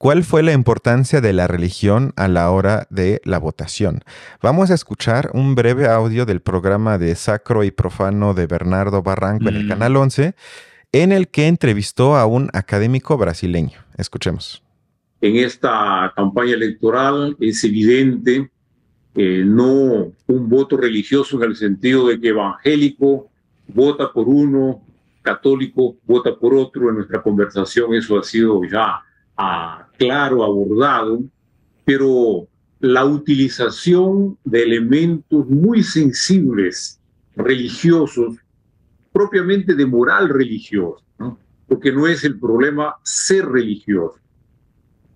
¿Cuál fue la importancia de la religión a la hora de la votación? Vamos a escuchar un breve audio del programa de Sacro y Profano de Bernardo Barranco en el mm. Canal 11, en el que entrevistó a un académico brasileño. Escuchemos. En esta campaña electoral es evidente que no un voto religioso en el sentido de que evangélico vota por uno, católico vota por otro. En nuestra conversación eso ha sido ya ah, claro, abordado, pero la utilización de elementos muy sensibles religiosos, propiamente de moral religiosa, porque no es el problema ser religioso,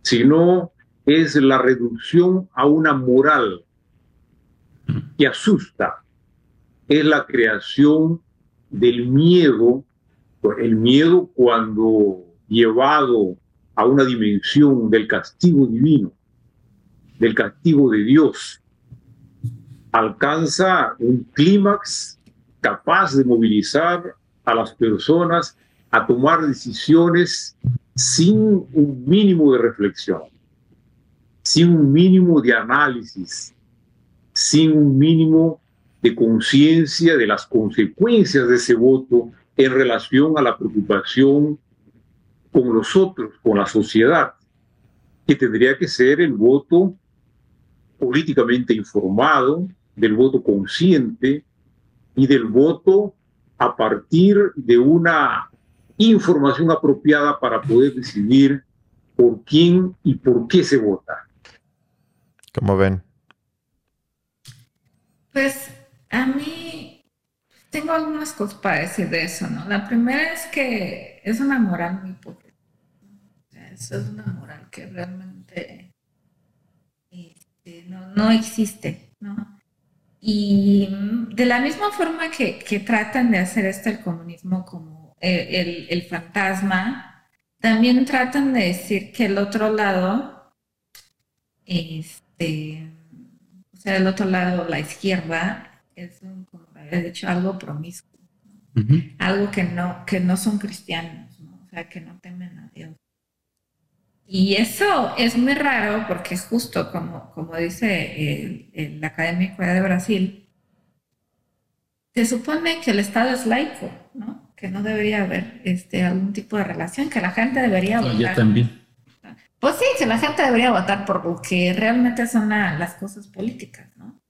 sino es la reducción a una moral que asusta, es la creación del miedo, el miedo cuando llevado a una dimensión del castigo divino, del castigo de Dios, alcanza un clímax capaz de movilizar a las personas a tomar decisiones sin un mínimo de reflexión, sin un mínimo de análisis, sin un mínimo de conciencia de las consecuencias de ese voto en relación a la preocupación con los otros, con la sociedad, que tendría que ser el voto políticamente informado, del voto consciente y del voto a partir de una información apropiada para poder decidir por quién y por qué se vota. ¿Cómo ven? Pues a mí tengo algunas cosas para decir de eso, ¿no? La primera es que es una moral muy pobre. Eso es una moral que realmente este, no, existe, ¿no? Y de la misma forma que, tratan de hacer esto el comunismo como el, el, fantasma, también tratan de decir que el otro lado, este, o sea, el otro lado, la izquierda, es un, como había dicho, algo promiscuo, algo que no, que no son cristianos, o sea, que no temen a Dios. Y eso es muy raro porque justo como, como dice el, académico de Brasil, se supone que el Estado es laico, ¿no? Que no debería haber este, algún tipo de relación, que la gente debería votar. Yo también. Pues sí, que la gente debería votar por lo que realmente son las cosas políticas, ¿no?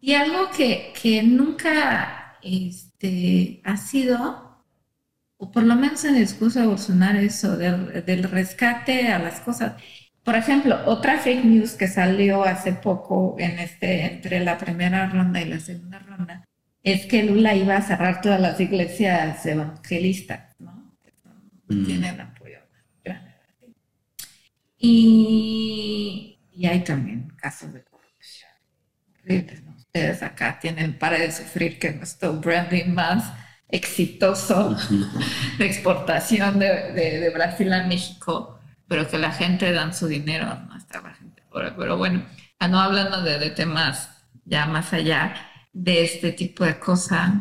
Y algo que, que nunca este, ha sido, o por lo menos en el discurso de Bolsonaro, eso del, del rescate a las cosas. Por ejemplo, otra fake news que salió hace poco en este, entre la primera ronda y la segunda ronda es que Lula iba a cerrar todas las iglesias evangelistas, ¿no? Mm. Tienen apoyo. Y, y hay también casos de corrupción ustedes acá tienen para de sufrir que nuestro branding más exitoso de exportación de, Brasil a México, pero que la gente dan su dinero a nuestra gente. Pero bueno, no hablando de, temas ya más allá de este tipo de cosas,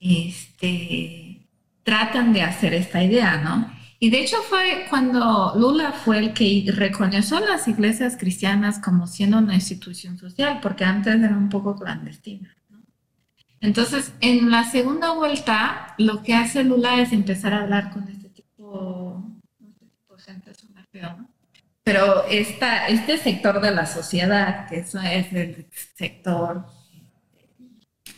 este, tratan de hacer esta idea, ¿no? Y de hecho fue cuando Lula fue el que reconoció a las iglesias cristianas como siendo una institución social, porque antes era un poco clandestina. Entonces, en la segunda vuelta, lo que hace Lula es empezar a hablar con este tipo, este tipo de gente, ¿no? Pero esta, este sector de la sociedad, que eso es el sector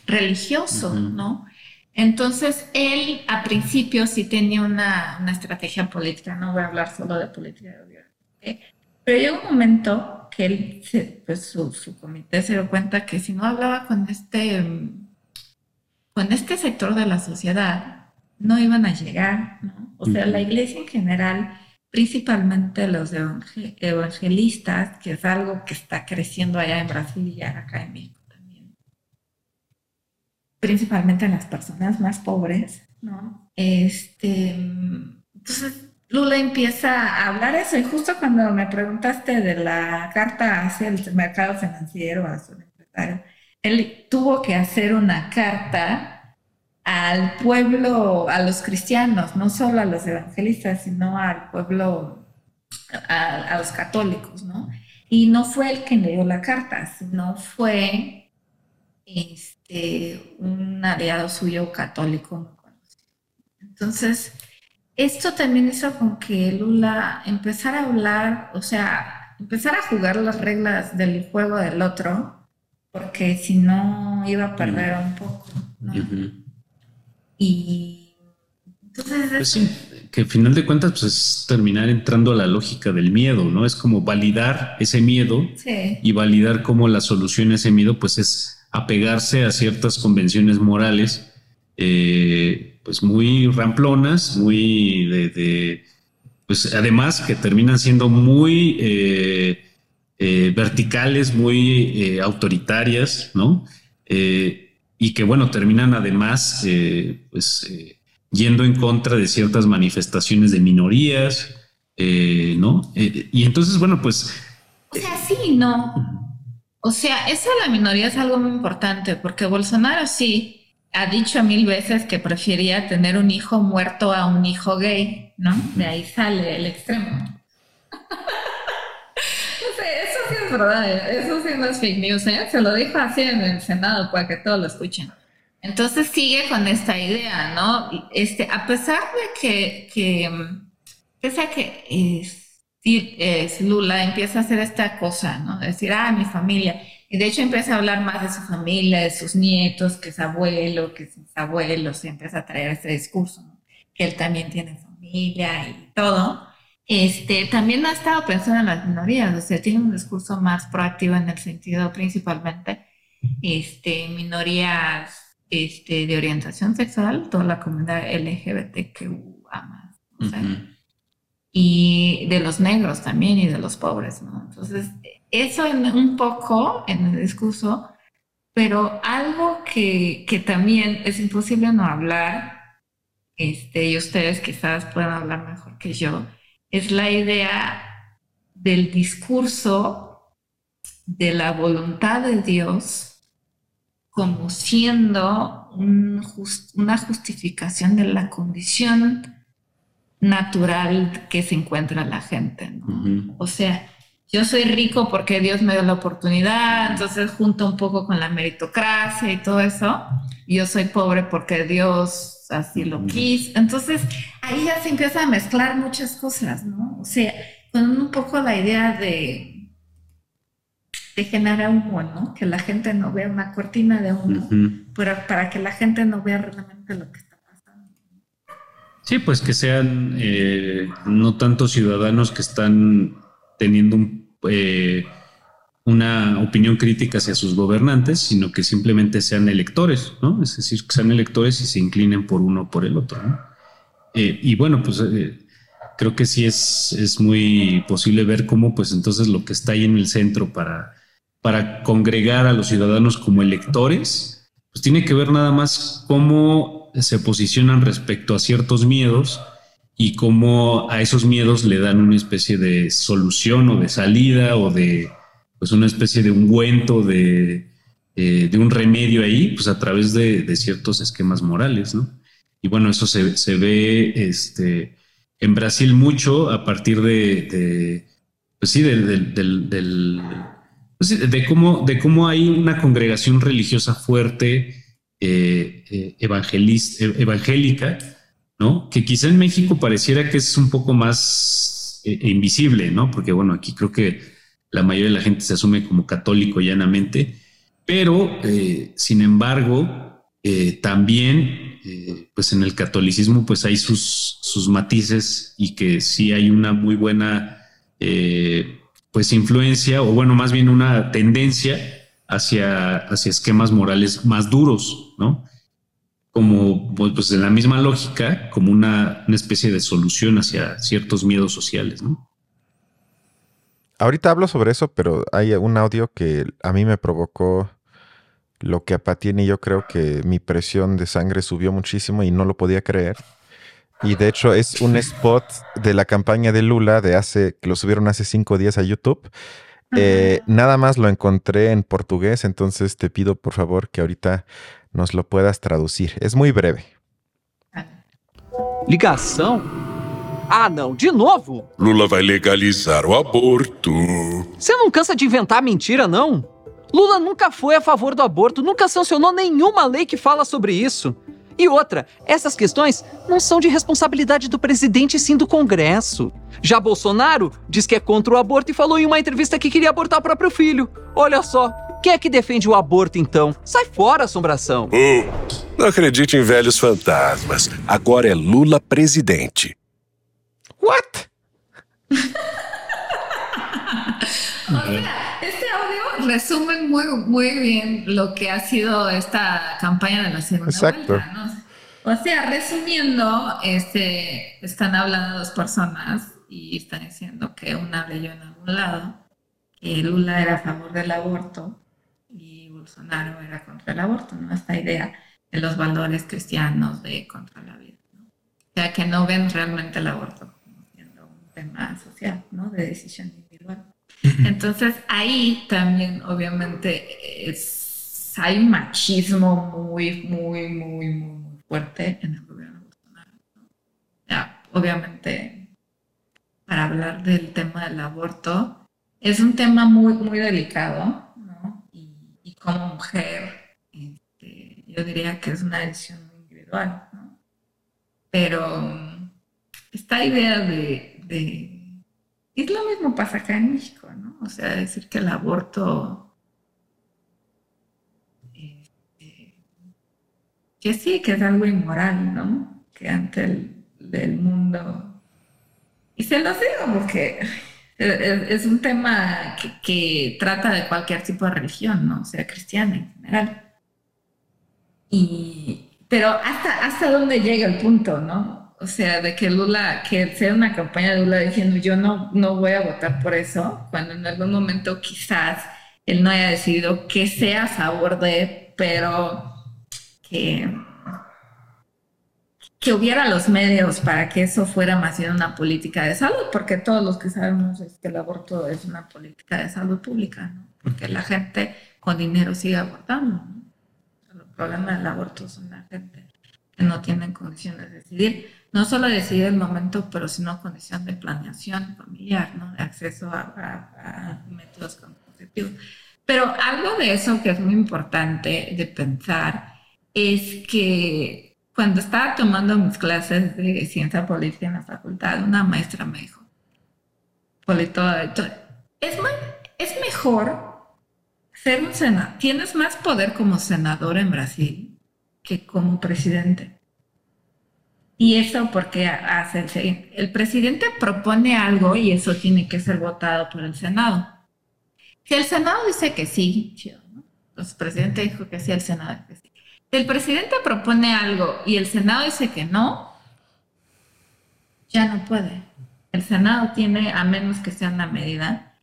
religioso, ¿no? Entonces, él a principio sí tenía una, una, estrategia política, no voy a hablar solo de política de gobierno, pero llegó un momento que él, pues su, su, comité se dio cuenta que si no hablaba con este, con este sector de la sociedad, no iban a llegar, ¿no? O sea, la iglesia en general, principalmente los evangelistas, que es algo que está creciendo allá en Brasil y acá en México principalmente en las personas más pobres, ¿no? Este, entonces Lula empieza a hablar eso y justo cuando me preguntaste de la carta hacia el mercado financiero, a su empresario, él tuvo que hacer una carta al pueblo, a los cristianos, no solo a los evangelistas, sino al pueblo a, los católicos, ¿no? Y no fue que le dio la carta, sino fue este, un aliado suyo católico Entonces, esto también hizo con que Lula empezara a hablar, o sea, empezara a jugar las reglas del juego del otro, porque si no iba a perder un poco, ¿no? Y entonces... Pues sí, que al final de cuentas pues es terminar entrando a la lógica del miedo, ¿no? Es como validar ese miedo y validar cómo la solución a ese miedo pues es apegarse a ciertas convenciones morales eh, pues muy ramplonas, muy de, pues además que terminan siendo muy eh, eh, verticales, muy autoritarias, ¿no? y que bueno, terminan además pues yendo en contra de ciertas manifestaciones de minorías, ¿no? y entonces, bueno, pues... O sea, sí, no. O sea, de la minoría es algo muy importante, porque Bolsonaro sí ha dicho mil veces que prefería tener un hijo muerto a un hijo gay, ¿no? De ahí sale el extremo. no sé, eso sí es verdad, eso sí no es fake news, ¿eh? Se lo dijo así en el Senado para que todos lo escuchen. Entonces sigue con esta idea, ¿no? Este, a pesar de que, que pese a que es, Lula empieza a hacer esta cosa, ¿no? decir, ah, mi familia y de hecho empieza a hablar más de su familia, de sus nietos, que es abuelo, que es abuelos, y empieza a traer ese discurso, que él también tiene familia y todo. Este, también ha estado pensando en las minorías, o sea, tiene un discurso más proactivo en el sentido principalmente este, minorías este, de orientación sexual, toda la comunidad LGBTQA más, y de los negros también y de los pobres, ¿no? Entonces, eso en un poco en el discurso, pero algo que, que también es imposible no hablar, este, y ustedes quizás puedan hablar mejor que yo, es la idea del discurso de la voluntad de Dios como siendo una justificación de la condición natural que se encuentra la gente. ¿no? O sea, yo soy rico porque Dios me dio la oportunidad, entonces junto un poco con la meritocracia y todo eso. Yo soy pobre porque Dios así lo quiso. Entonces ahí ya se empieza a mezclar muchas cosas, ¿no? O sea, con un poco la idea de, de generar humo, ¿no? Que la gente no vea una cortina de humo, pero para que la gente no vea realmente lo que está pasando. Sí, pues que sean eh, no tanto ciudadanos que están teniendo un eh, una opinión crítica hacia sus gobernantes, sino que simplemente sean electores, ¿no? Es decir, que sean electores y se inclinen por uno o por el otro, eh, y bueno, pues eh, creo que sí es, es muy posible ver cómo, pues entonces lo que está ahí en el centro para, para congregar a los ciudadanos como electores, pues tiene que ver nada más cómo se posicionan respecto a ciertos miedos y cómo a esos miedos le dan una especie de solución o de salida o de pues una especie de ungüento, de, eh, de un remedio ahí, pues a través de, ciertos esquemas morales, ¿no? Y bueno, eso se, se, ve este, en Brasil mucho a partir de, pues sí, del, del, pues de, cómo, de cómo hay una congregación religiosa fuerte, eh, eh, evangélica, ¿no? Que quizá en México pareciera que es un poco más eh, invisible, ¿no? Porque bueno, aquí creo que la mayoría de la gente se asume como católico llanamente, pero eh, sin embargo, eh, también, pues en el catolicismo, pues hay sus, sus matices y que sí hay una muy buena, pues influencia, o bueno, más bien una tendencia hacia, hacia esquemas morales más duros, ¿no? como pues, pues en la misma lógica, como una, especie de solución hacia ciertos miedos sociales, ¿no? Ahorita hablo sobre eso, pero hay un audio que a mí me provocó lo que a Patini yo creo que mi presión de sangre subió muchísimo y no lo podía creer. Y de hecho es un spot de la campaña de Lula de hace, que lo subieron hace cinco días a YouTube. Eh, nada más lo encontré en portugués, entonces te pido por favor que ahorita nos lo puedas traducir. Es muy breve. Ligação Ah, não, de novo? Lula vai legalizar o aborto. Você não cansa de inventar mentira, não? Lula nunca foi a favor do aborto, nunca sancionou nenhuma lei que fala sobre isso. E outra, essas questões não são de responsabilidade do presidente, sim do Congresso. Já Bolsonaro diz que é contra o aborto e falou em uma entrevista que queria abortar o próprio filho. Olha só, quem é que defende o aborto então? Sai fora, assombração. Hum, não acredite em velhos fantasmas. Agora é Lula presidente. What? este audio resume muy, muy bien lo que ha sido esta campaña de la segunda Exacto. vuelta, ¿no? O sea, resumiendo, este, están hablando dos personas y están diciendo que una leyó en algún lado que Lula era a favor del aborto y Bolsonaro era contra el aborto, ¿no? Esta idea de los valores cristianos de contra la vida, ¿no? O sea, que no ven realmente el aborto tema social, ¿no? De decisión individual. Entonces ahí también obviamente es, hay un machismo muy, muy, muy, muy fuerte en el gobierno de Bolsonaro. ¿no? Ya, obviamente, para hablar del tema del aborto, es un tema muy, muy delicado, ¿no? Y, y como mujer, este, yo diría que es una decisión muy individual, ¿no? Pero esta idea de, de y lo mismo pasa acá en México, ¿no? O sea, decir que el aborto. Este, que sí, que es algo inmoral, ¿no? Que ante el, mundo. Y se los digo porque es, es un tema que, que, trata de cualquier tipo de religión, ¿no? O sea, cristiana en general. Y, pero hasta, hasta dónde llega el punto, ¿no? O sea, de que Lula, que sea una campaña de Lula diciendo yo no, no voy a votar por eso, cuando en algún momento quizás él no haya decidido que sea a favor de, pero que, que hubiera los medios para que eso fuera más bien una política de salud, porque todos los que sabemos es que el aborto es una política de salud pública, ¿no? Porque la gente con dinero sigue abortando, ¿no? El problema del aborto son la gente que no tienen condiciones de decidir no solo decidir el momento, pero sino condición de planeación familiar, ¿no? de acceso a, métodos contraceptivos. Pero algo de eso que es muy importante de pensar es que cuando estaba tomando mis clases de ciencia política en la facultad, una maestra me dijo, es, es mejor ser un senador, tienes más poder como senador en Brasil que como presidente. Y eso porque hace el presidente propone algo y eso tiene que ser votado por el Senado. Si el Senado dice que sí, chido, ¿no? El presidente dijo que sí, el Senado dice que sí. Si el presidente propone algo y el Senado dice que no, ya no puede. El Senado tiene, a menos que sea una medida.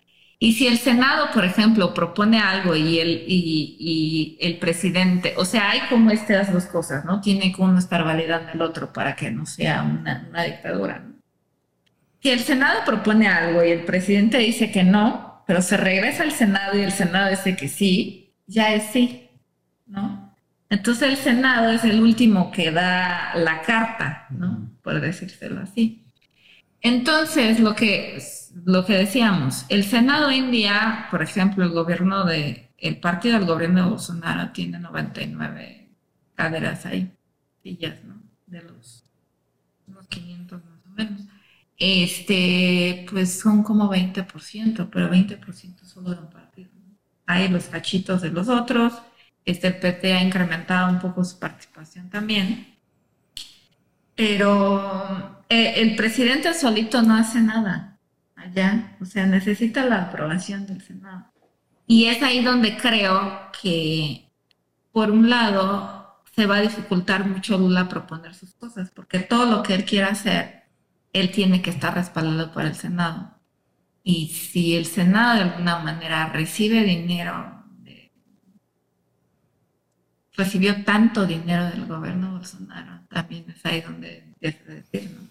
Y si el Senado, por ejemplo, propone algo y el, y, y el presidente, o sea, hay como estas dos cosas, ¿no? Tiene que uno estar validando el otro para que no sea una, una dictadura. ¿no? Si el Senado propone algo y el presidente dice que no, pero se regresa al Senado y el Senado dice que sí, ya es sí, ¿no? Entonces el Senado es el último que da la carta, ¿no? Por decírselo así. Entonces, lo que, lo que decíamos, el Senado India, por ejemplo, el gobierno de, el partido del gobierno de Bolsonaro tiene 99 caderas ahí, sillas, ¿no? De los unos 500 más o menos. Este, pues son como 20%, pero 20% solo de un partido. Hay los cachitos de los otros, este el PT ha incrementado un poco su participación también, pero eh, el presidente solito no hace nada allá, o sea, necesita la aprobación del Senado. Y es ahí donde creo que, por un lado, se va a dificultar mucho Lula proponer sus cosas, porque todo lo que él quiera hacer, él tiene que estar respaldado por el Senado. Y si el Senado de alguna manera recibe dinero, recibió tanto dinero del gobierno Bolsonaro, también es ahí donde es decir, ¿no?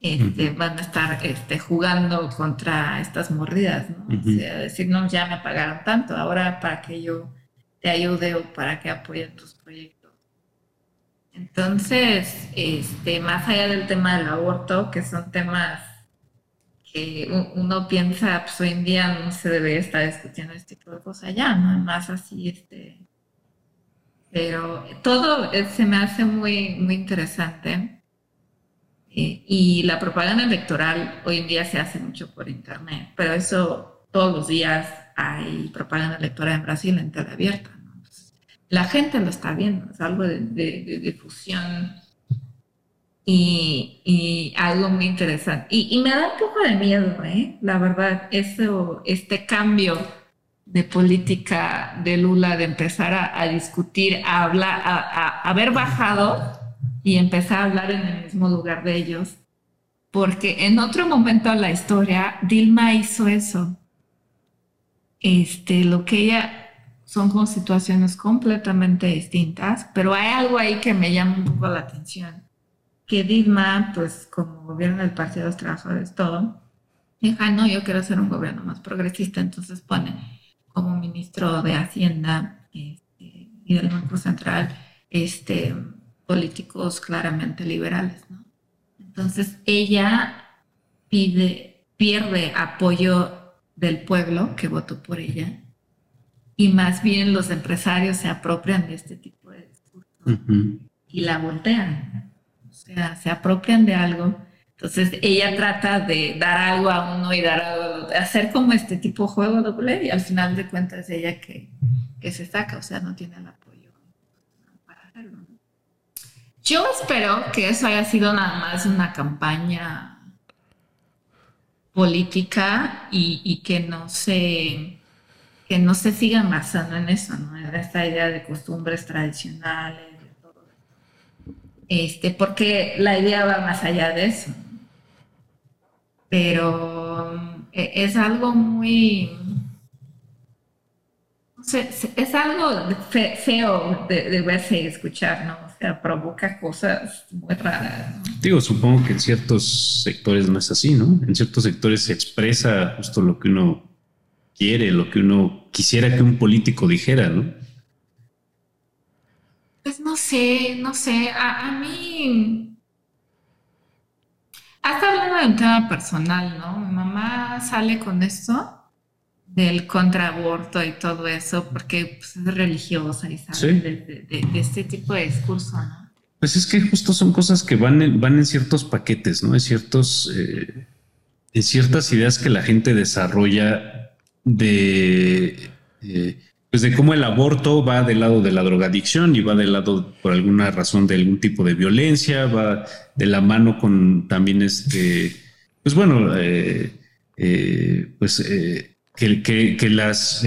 Este, van a estar este, jugando contra estas mordidas, ¿no? O sea, decir, no, ya me pagaron tanto, ahora para que yo te ayude o para que apoye tus proyectos. Entonces, este, más allá del tema del aborto, que son temas que uno piensa, pues hoy en día no se debe estar discutiendo este tipo de cosas ya, ¿no? Más así, este. Pero todo se me hace muy, muy interesante. Eh, y la propaganda electoral hoy en día se hace mucho por internet, pero eso todos los días hay propaganda electoral en Brasil en tele abierta. la gente lo está viendo, es algo de, de difusión y, algo muy interesante. Y, me da un poco de miedo, ¿eh? la verdad, eso, este cambio de política de Lula, de empezar a, discutir, a hablar, a, haber bajado y empezar a hablar en el mismo lugar de ellos. Porque en otro momento de la historia, Dilma hizo eso. Este, lo que ella son con situaciones completamente distintas, pero hay algo ahí que me llama un poco la atención que Dilma, pues como gobierno del Partido de los Trabajadores, todo, dijo, no, yo quiero hacer un gobierno más progresista, entonces pone como ministro de Hacienda este, y del Banco Central este, políticos claramente liberales, ¿no? Entonces ella pide, pierde apoyo del pueblo que votó por ella y más bien los empresarios se apropian de este tipo de discurso y la voltean sea, se apropian de algo. Entonces ella trata de dar algo a uno y dar algo, hacer como este tipo de juego doble y al final de cuentas ella que, que se saca, o sea, no tiene el apoyo para hacerlo. Yo espero que eso haya sido nada más una campaña política y, y que no se que no se sigan basando en eso, ¿no? En esta idea de costumbres tradicionales este, porque la idea va más allá de eso. Pero e, es algo muy, es algo feo de, verse y escuchar, ¿no? Sea, provoca cosas muy raras. Digo, supongo que en ciertos sectores no es así, ¿no? En ciertos sectores se expresa justo lo que uno quiere, lo que uno quisiera que un político dijera, ¿no? Pues no sé, no sé, a, mí... Hasta hablando de un tema personal, ¿no? Mi mamá sale con esto del contraaborto y todo eso porque pues, es religiosa y sabe de, este tipo de discurso, ¿no? Pues es que justo son cosas que van en, van en ciertos paquetes, ¿no? En ciertos, eh, en ciertas ideas que la gente desarrolla de eh, pues de cómo el aborto va del lado de la drogadicción y va del lado por alguna razón de algún tipo de violencia, va de la mano con también este, pues bueno, eh, eh, pues eh, que, las,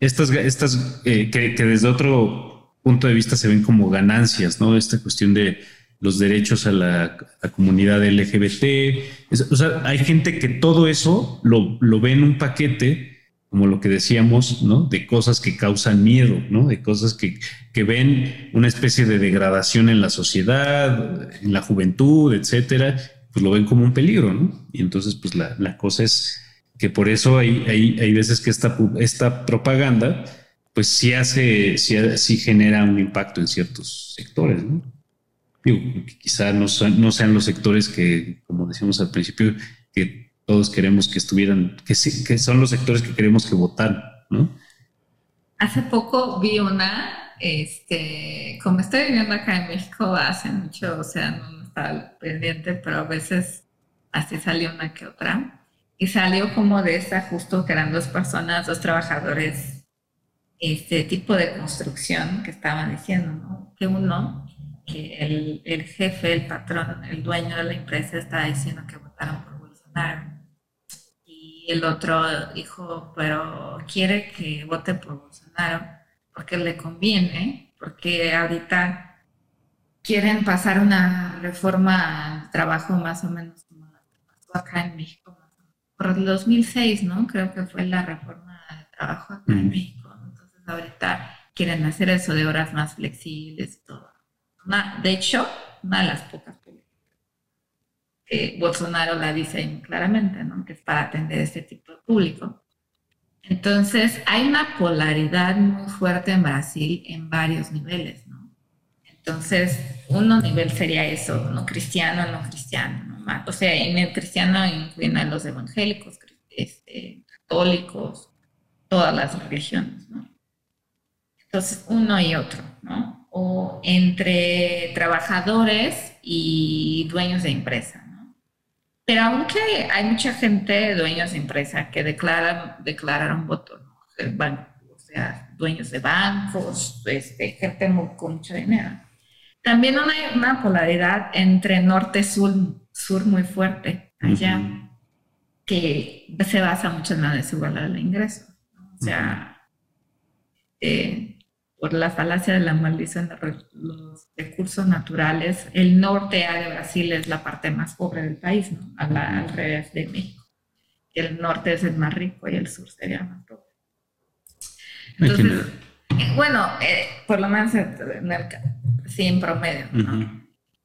estas, estas que, desde otro punto de vista se ven como ganancias, ¿no? Esta cuestión de los derechos a la, comunidad LGBT. o sea, hay gente que todo eso lo, lo ve en un paquete como lo que decíamos, ¿no? De cosas que causan miedo, ¿no? De cosas que, que, ven una especie de degradación en la sociedad, en la juventud, etcétera, pues lo ven como un peligro, ¿no? Y entonces, pues la, la cosa es que por eso hay, hay, hay, veces que esta, esta propaganda, pues sí hace, sí, sí genera un impacto en ciertos sectores, ¿no? Quizá no, no sean los sectores que, como decíamos al principio, que todos queremos que estuvieran, que, sí, que son los sectores que queremos que votaran, ¿no? Hace poco vi una, este, como estoy viviendo acá en México hace mucho, o sea, no estaba pendiente, pero a veces así salió una que otra. Y salió como de esa justo que eran dos personas, dos trabajadores, este tipo de construcción que estaban diciendo, ¿no? Que uno, que el, el jefe, el patrón, el dueño de la empresa estaba diciendo que votaron por Bolsonaro el otro dijo, pero quiere que vote por Bolsonaro porque le conviene, porque ahorita quieren pasar una reforma al trabajo más o menos como la que pasó acá en México, por el 2006, ¿no? Creo que fue la reforma del trabajo acá en México. Entonces ahorita quieren hacer eso de horas más flexibles y todo. de hecho, una de las pocas Bolsonaro la dice claramente, ¿no? Que es para atender este tipo de público. Entonces, hay una polaridad muy fuerte en Brasil en varios niveles, ¿no? Entonces, uno nivel sería eso, no cristiano, no cristiano. ¿No? O sea, en el cristiano incluyen a los evangélicos, este, católicos, todas las religiones. ¿no? Entonces, uno y otro, ¿no? O entre trabajadores y dueños de empresa, ¿no? Pero aunque hay mucha gente, dueños de empresa, que declaran, declararon voto, ¿no? O sea, dueños de bancos, este, gente con mucho dinero. También hay una polaridad entre norte-sur sur muy fuerte allá, que se basa mucho en la desigualdad del ingreso. O sea, eh, por la falacia de la maldición de los recursos naturales, el norte de Brasil es la parte más pobre del país, ¿no? al revés de México. El norte es el más rico y el sur sería más pobre. Entonces, eh, bueno, eh, por lo menos en, el, sí, en promedio, ¿no?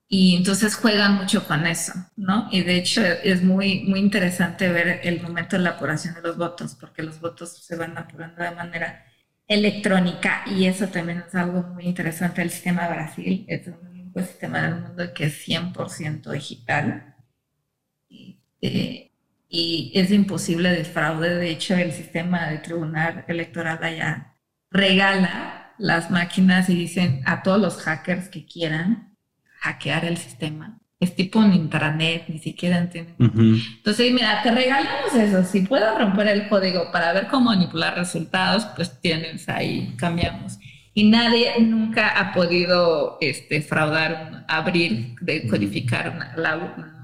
Y entonces juegan mucho con eso, ¿no? Y de hecho es muy, muy interesante ver el momento de la apuración de los votos, porque los votos se van apurando de manera electrónica y eso también es algo muy interesante del sistema de Brasil. Es un único sistema del mundo que es 100% digital y, eh, y es imposible de fraude. De hecho, el sistema de tribunal electoral allá regala las máquinas y dicen a todos los hackers que quieran hackear el sistema es tipo un intranet, ni siquiera entienden. Entonces, mira, te regalamos eso. Si puedo romper el código para ver cómo manipular resultados, pues tienes ahí, cambiamos. Y nadie nunca ha podido este, fraudar, abrir, decodificar la urna.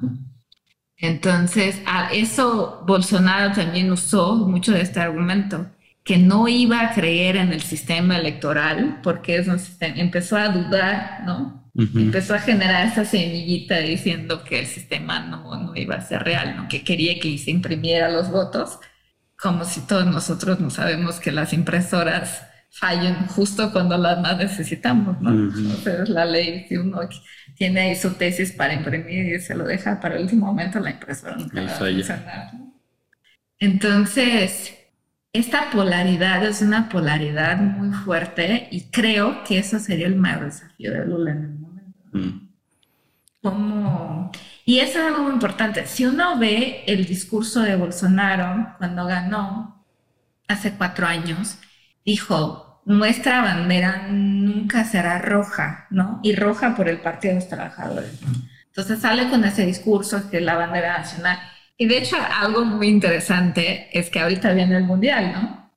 Entonces, a eso Bolsonaro también usó mucho de este argumento, que no iba a creer en el sistema electoral porque es un sistema, empezó a dudar, ¿no? Empezó a generar esa semillita diciendo que el sistema no, no iba a ser real, ¿no? que quería que se imprimiera los votos, como si todos nosotros no sabemos que las impresoras fallen justo cuando las más necesitamos, ¿no? Entonces la ley, si uno tiene ahí su tesis para imprimir y se lo deja para el último momento, la impresora nunca va a funcionar. Llama. Esta polaridad es una polaridad muy fuerte y creo que eso sería el mayor desafío de Lula en el Mm. Y eso es algo muy importante. Si uno ve el discurso de Bolsonaro cuando ganó hace cuatro años, dijo, nuestra bandera nunca será roja, ¿no? Y roja por el Partido de los Trabajadores. Entonces sale con ese discurso que es la bandera nacional. Y de hecho algo muy interesante es que ahorita viene el Mundial, ¿no?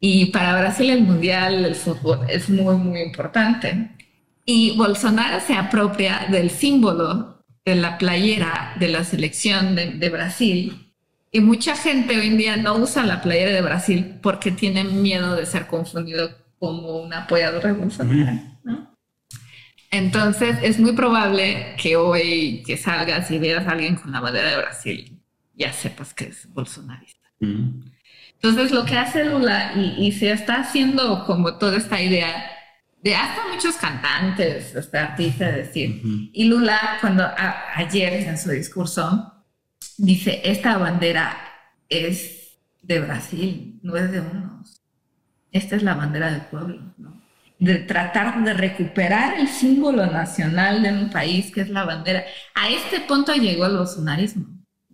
Y para Brasil el Mundial, el fútbol, es muy, muy importante. Y Bolsonaro se apropia del símbolo de la playera de la selección de, Brasil. Y mucha gente hoy en día no usa la playera de Brasil porque tienen miedo de ser confundido como un apoyador de Bolsonaro. Entonces es muy probable que hoy que salgas y veas a alguien con la bandera de Brasil, ya sepas que es bolsonarista. Entonces lo que hace Lula y, y se está haciendo como toda esta idea de hasta muchos cantantes, este, artistas, decir. Y Lula, cuando ayer en su discurso, dice, esta bandera es de Brasil, no es de unos. Esta es la bandera del pueblo, ¿no? De tratar de recuperar el símbolo nacional de un país, que es la bandera. A este punto llegó el bolsonarismo.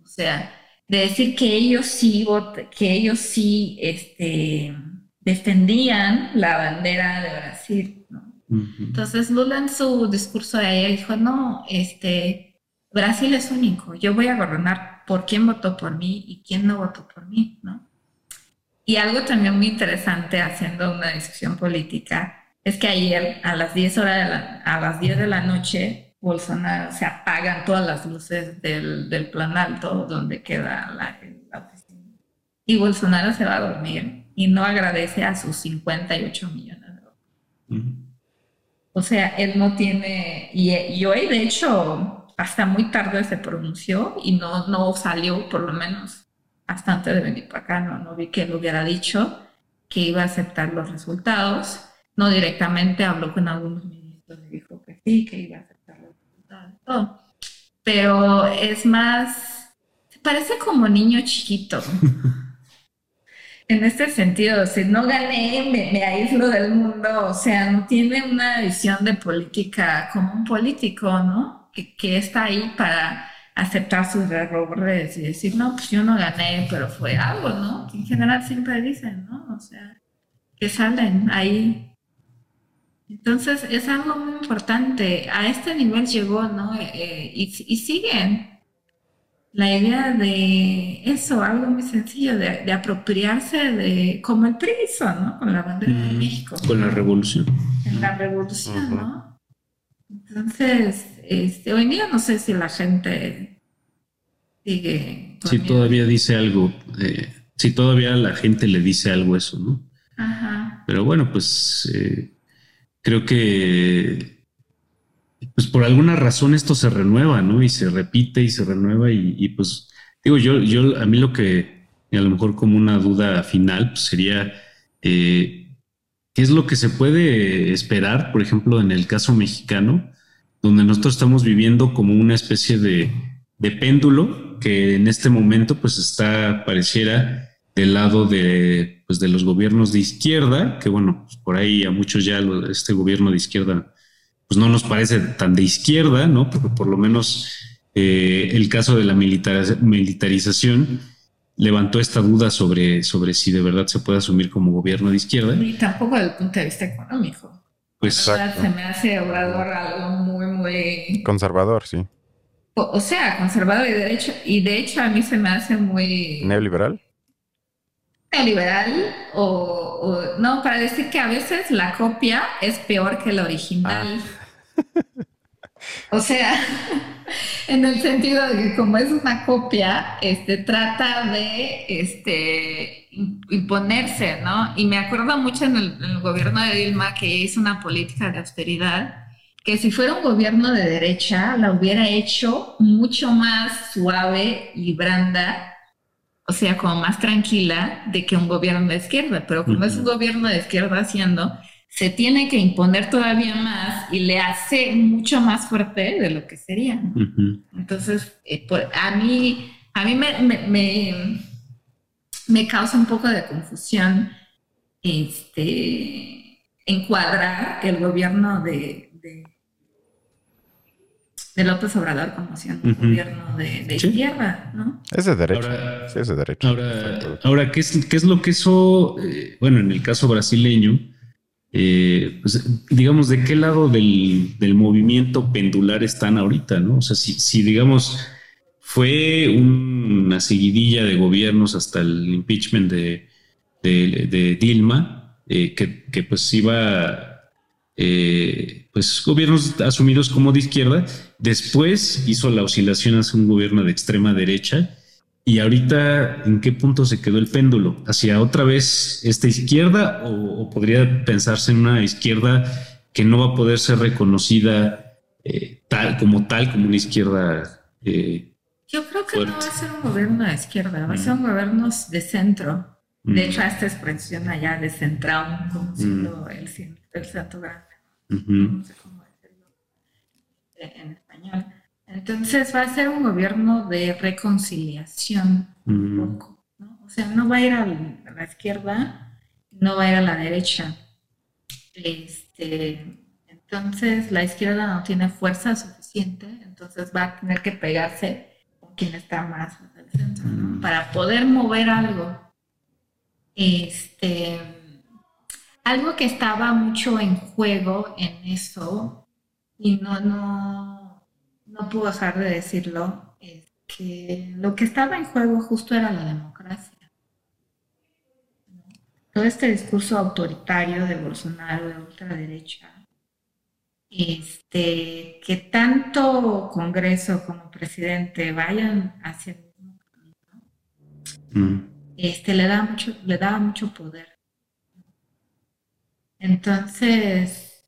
O sea, de decir que ellos sí, que ellos sí, este, defendían la bandera de Brasil. Entonces Lula en su discurso de ayer dijo, no, este, Brasil es único, yo voy a gobernar por quién votó por mí y quién no votó por mí, ¿no? Y algo también muy interesante haciendo una discusión política es que ayer a las 10 horas de la, a las 10 de la noche Bolsonaro se apagan todas las luces del, del plan alto donde queda la, la oficina. Y Bolsonaro se va a dormir y no agradece a sus 58 millones de dólares. O sea, él no tiene, y, hoy de hecho hasta muy tarde se pronunció y no, no salió, por lo menos hasta antes de venir para acá, no, no vi que él hubiera dicho que iba a aceptar los resultados. No directamente habló con algunos ministros y dijo que sí, que iba a aceptar los resultados. Pero es más, parece como niño chiquito. en este sentido, si no gané, me, aíslo del mundo, o sea, no tiene una visión de política como un político, ¿no? Que, que está ahí para aceptar sus errores y decir, no, pues yo no gané, pero fue algo, ¿no? Que en general siempre dicen, ¿no? O sea, que salen ahí. Entonces es algo muy importante. A este nivel llegó, ¿no? Eh, y, y siguen la idea de eso, algo muy sencillo, de, apropiarse de, como el PRI ¿no? Con la bandera de México. Con la revolución. En la revolución, ¿no? Entonces, este, hoy día no sé si la gente sigue. Si todavía dice algo, eh, si todavía la gente le dice algo eso, ¿no? Ajá. Pero bueno, pues eh, creo que pues por alguna razón esto se renueva, ¿no? Y se repite y se renueva y, pues digo, yo, yo, a mí lo que a lo mejor como una duda final pues sería, eh, ¿qué es lo que se puede esperar, por ejemplo, en el caso mexicano, donde nosotros estamos viviendo como una especie de, de péndulo que en este momento pues está, pareciera, del lado de, pues, de los gobiernos de izquierda, que bueno, pues por ahí a muchos ya este gobierno de izquierda pues no nos parece tan de izquierda, ¿no? Porque por lo menos eh, el caso de la militarización levantó esta duda sobre, sobre si de verdad se puede asumir como gobierno de izquierda. Y tampoco desde el punto de vista económico. Pues se me hace Obrador algo muy, muy... Conservador, sí. O, sea, conservador y derecho, y de hecho a mí se me hace muy... ¿Neoliberal? Neoliberal, o, no, para decir que a veces la copia es peor que la original. Ah. O sea, en el sentido de que como es una copia, este, trata de este, imponerse, ¿no? Y me acuerdo mucho en el, gobierno de Dilma que hizo una política de austeridad, que si fuera un gobierno de derecha, la hubiera hecho mucho más suave y branda, o sea, como más tranquila de que un gobierno de izquierda, pero como es un gobierno de izquierda haciendo, se tiene que imponer todavía más y le hace mucho más fuerte de lo que sería. Entonces, eh, a mí, a mí me, me, causa un poco de confusión este, encuadrar el gobierno de, de, López Obrador como siendo un gobierno de, izquierda, ¿no? Es de derecho. sí, es de derecho. Ahora, ¿qué, es, ¿qué es lo que eso, eh, bueno, en el caso brasileño, eh, pues, digamos, de qué lado del, movimiento pendular están ahorita, ¿no? O sea, si, digamos, fue una seguidilla de gobiernos hasta el impeachment de, de, Dilma, eh, que, pues iba, eh, pues gobiernos asumidos como de izquierda, después hizo la oscilación hacia un gobierno de extrema derecha, y ahorita, ¿en qué punto se quedó el péndulo? ¿Hacia otra vez esta izquierda o, podría pensarse en una izquierda que no va a poder ser reconocida eh, tal como tal, como una izquierda? Eh, Yo creo que no va a ser un gobierno de izquierda, va a ser un gobierno de centro. De mm. hecho, esta expresión allá de central, como siendo mm. el, el grande. No sé cómo decirlo en español entonces va a ser un gobierno de reconciliación un poco, ¿no? O sea, no va a ir a la izquierda, no va a ir a la derecha. Este, entonces la izquierda no tiene fuerza suficiente, entonces va a tener que pegarse con quien está más al centro, ¿no? Para poder mover algo. Este, algo que estaba mucho en juego en eso y no, no, no puedo dejar de decirlo, es que lo que estaba en juego justo era la democracia. Todo este discurso autoritario de Bolsonaro, de ultraderecha, este, que tanto Congreso como presidente vayan hacia el mismo camino, mm. este, le, da mucho, le daba mucho poder. Entonces,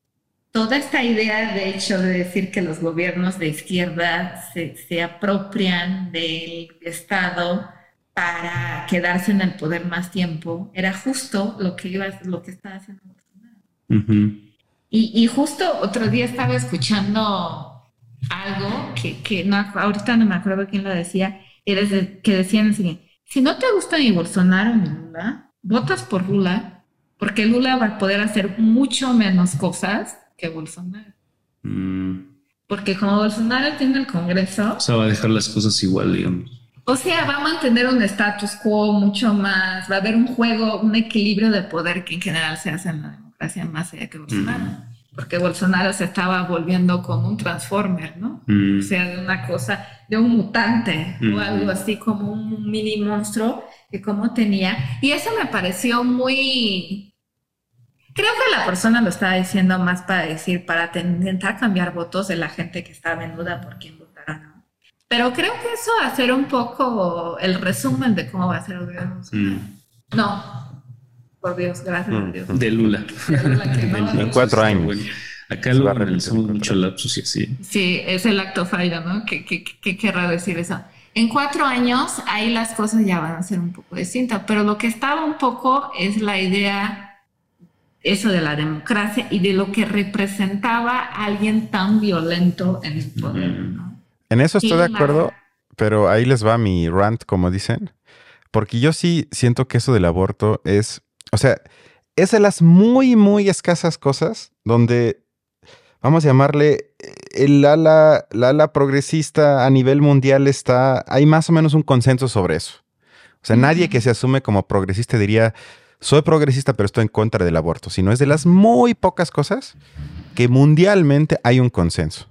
toda esta idea, de hecho, de decir que los gobiernos de izquierda se, apropian del Estado para quedarse en el poder más tiempo, era justo lo que iba, lo que estaba haciendo Bolsonaro. y, justo otro día estaba escuchando algo que, no, ahorita no me acuerdo quién lo decía, era que decían así, si no te gusta ni Bolsonaro ni Lula, votas por Lula porque Lula va a poder hacer mucho menos cosas que Bolsonaro. Mm. Porque como Bolsonaro tiene el Congreso, O sea, va a dejar las cosas igual, digamos. o sea, va a mantener un status quo mucho más, va a haber un juego, un equilibrio de poder que en general se hace en la democracia más allá que Bolsonaro. Porque Bolsonaro se estaba volviendo como un transformer, ¿no? Mm. O sea, de una cosa, de un mutante o algo así como un mini monstruo que como tenía. Y eso me pareció muy... Creo que la persona lo estaba diciendo más para decir, para te- intentar cambiar votos de la gente que estaba en duda por quién votar o no. Pero creo que eso va a ser un poco el resumen de cómo va a ser el gobierno. Mm. No, por Dios, gracias a Dios. De Lula. De Lula que no. En cuatro años. Bueno, acá lo cuatro mucho lapsus y así. Sí, es el acto fallo, ¿no? ¿Qué, qué, qué querrá decir eso? En cuatro años, ahí las cosas ya van a ser un poco distintas, pero lo que estaba un poco es la idea, eso de la democracia y de lo que representaba a alguien tan violento en el poder, ¿no? En eso estoy de acuerdo, la- pero ahí les va mi rant, como dicen. Porque yo sí siento que eso del aborto es, o sea, es de las muy, muy escasas cosas donde, vamos a llamarle, el ala, la ala progresista a nivel mundial está, hay más o menos un consenso sobre eso. O sea, nadie que se asume como progresista diría, soy progresista, pero estoy en contra del aborto, sino es de las muy pocas cosas que mundialmente hay un consenso.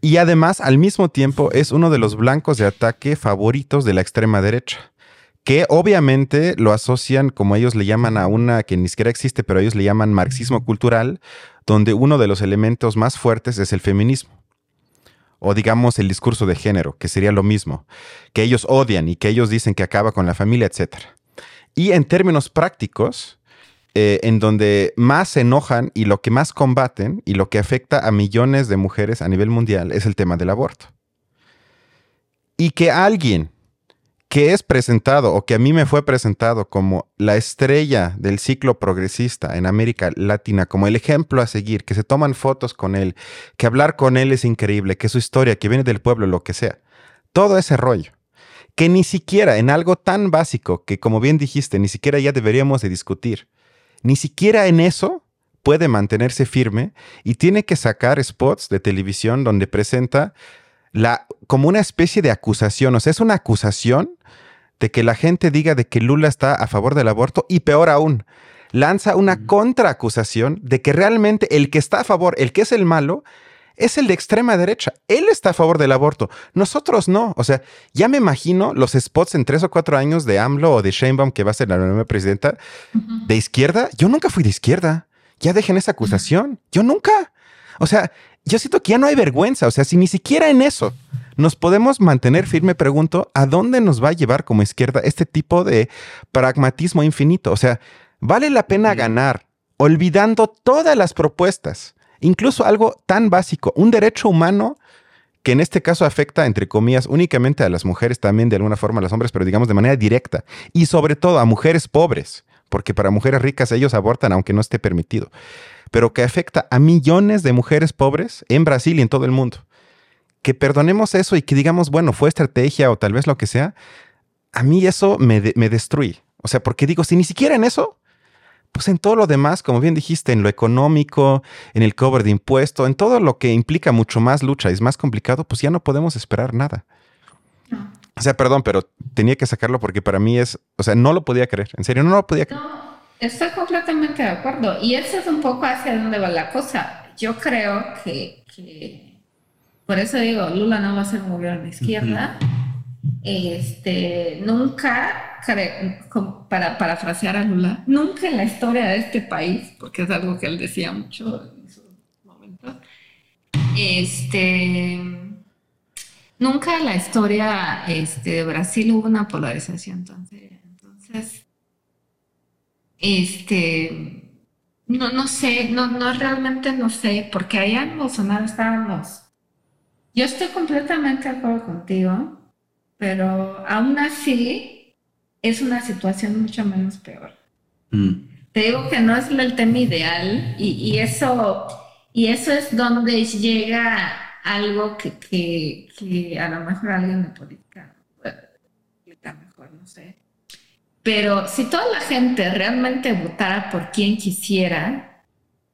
Y además, al mismo tiempo, es uno de los blancos de ataque favoritos de la extrema derecha, que obviamente lo asocian, como ellos le llaman a una que ni siquiera existe, pero ellos le llaman marxismo cultural, donde uno de los elementos más fuertes es el feminismo. O digamos el discurso de género, que sería lo mismo, que ellos odian y que ellos dicen que acaba con la familia, etc. Y en términos prácticos, eh, en donde más se enojan y lo que más combaten y lo que afecta a millones de mujeres a nivel mundial es el tema del aborto. Y que alguien que es presentado o que a mí me fue presentado como la estrella del ciclo progresista en América Latina, como el ejemplo a seguir, que se toman fotos con él, que hablar con él es increíble, que su historia, que viene del pueblo, lo que sea, todo ese rollo que ni siquiera en algo tan básico que como bien dijiste, ni siquiera ya deberíamos de discutir, ni siquiera en eso puede mantenerse firme y tiene que sacar spots de televisión donde presenta la como una especie de acusación, o sea, es una acusación de que la gente diga de que Lula está a favor del aborto y peor aún, lanza una contraacusación de que realmente el que está a favor, el que es el malo, es el de extrema derecha. Él está a favor del aborto. Nosotros no. O sea, ya me imagino los spots en tres o cuatro años de AMLO o de Sheinbaum, que va a ser la nueva presidenta, de izquierda. Yo nunca fui de izquierda. Ya dejen esa acusación. Yo nunca. O sea, yo siento que ya no hay vergüenza. O sea, si ni siquiera en eso nos podemos mantener firme, pregunto, ¿a dónde nos va a llevar como izquierda este tipo de pragmatismo infinito? O sea, vale la pena ganar olvidando todas las propuestas incluso algo tan básico, un derecho humano que en este caso afecta, entre comillas, únicamente a las mujeres, también de alguna forma a los hombres, pero digamos de manera directa, y sobre todo a mujeres pobres, porque para mujeres ricas ellos abortan aunque no esté permitido, pero que afecta a millones de mujeres pobres en Brasil y en todo el mundo. Que perdonemos eso y que digamos, bueno, fue estrategia o tal vez lo que sea, a mí eso me, me destruye. O sea, porque digo, si ni siquiera en eso, pues en todo lo demás, como bien dijiste, en lo económico, en el cover de impuesto, en todo lo que implica mucho más lucha y es más complicado, pues ya no podemos esperar nada. No. O sea, perdón, pero tenía que sacarlo porque para mí es, o sea, no lo podía creer. En serio, no lo podía creer. No, estoy completamente de acuerdo. Y eso es un poco hacia dónde va la cosa. Yo creo que, que- por eso digo, Lula no va a ser un gobierno de izquierda. Este, nunca, para parafrasear a Lula, nunca en la historia de este país, porque es algo que él decía mucho en sus momentos, este, nunca en la historia este, de Brasil hubo una polarización. Entonces, este, no, no sé, no, no realmente no sé, porque allá en Bolsonaro estábamos. Yo estoy completamente de acuerdo contigo, pero aún así es una situación mucho menos peor. Mm. Te digo que no es el tema ideal y, y eso, y eso es donde llega algo que, que, que a lo mejor alguien de política mejor, no sé. Pero si toda la gente realmente votara por quien quisiera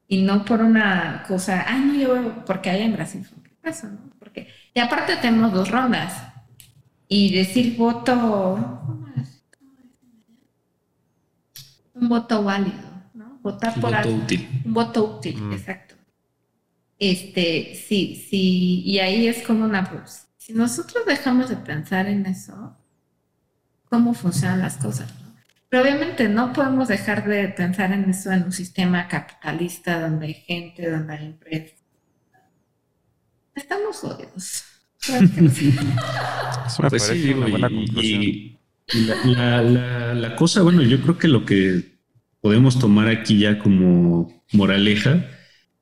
y no por una cosa, ah, no, yo porque hay en Brasil, ¿qué pasa? No? Porque, y aparte tenemos dos rondas. Y decir voto, un voto válido, ¿no? Votar Un por voto algo. útil. Un voto útil, Mm. exacto. Este, sí, sí, y ahí es como una, pues, si nosotros dejamos de pensar en eso, cómo funcionan las cosas, ¿no? Pero obviamente no podemos dejar de pensar en eso en un sistema capitalista donde hay gente, donde hay empresas. Estamos jodidos. Claro que sí. Eso me Pues parece una buena y- conclusión. y, y la, la- la- la cosa, bueno, yo creo que lo que podemos tomar aquí ya como moraleja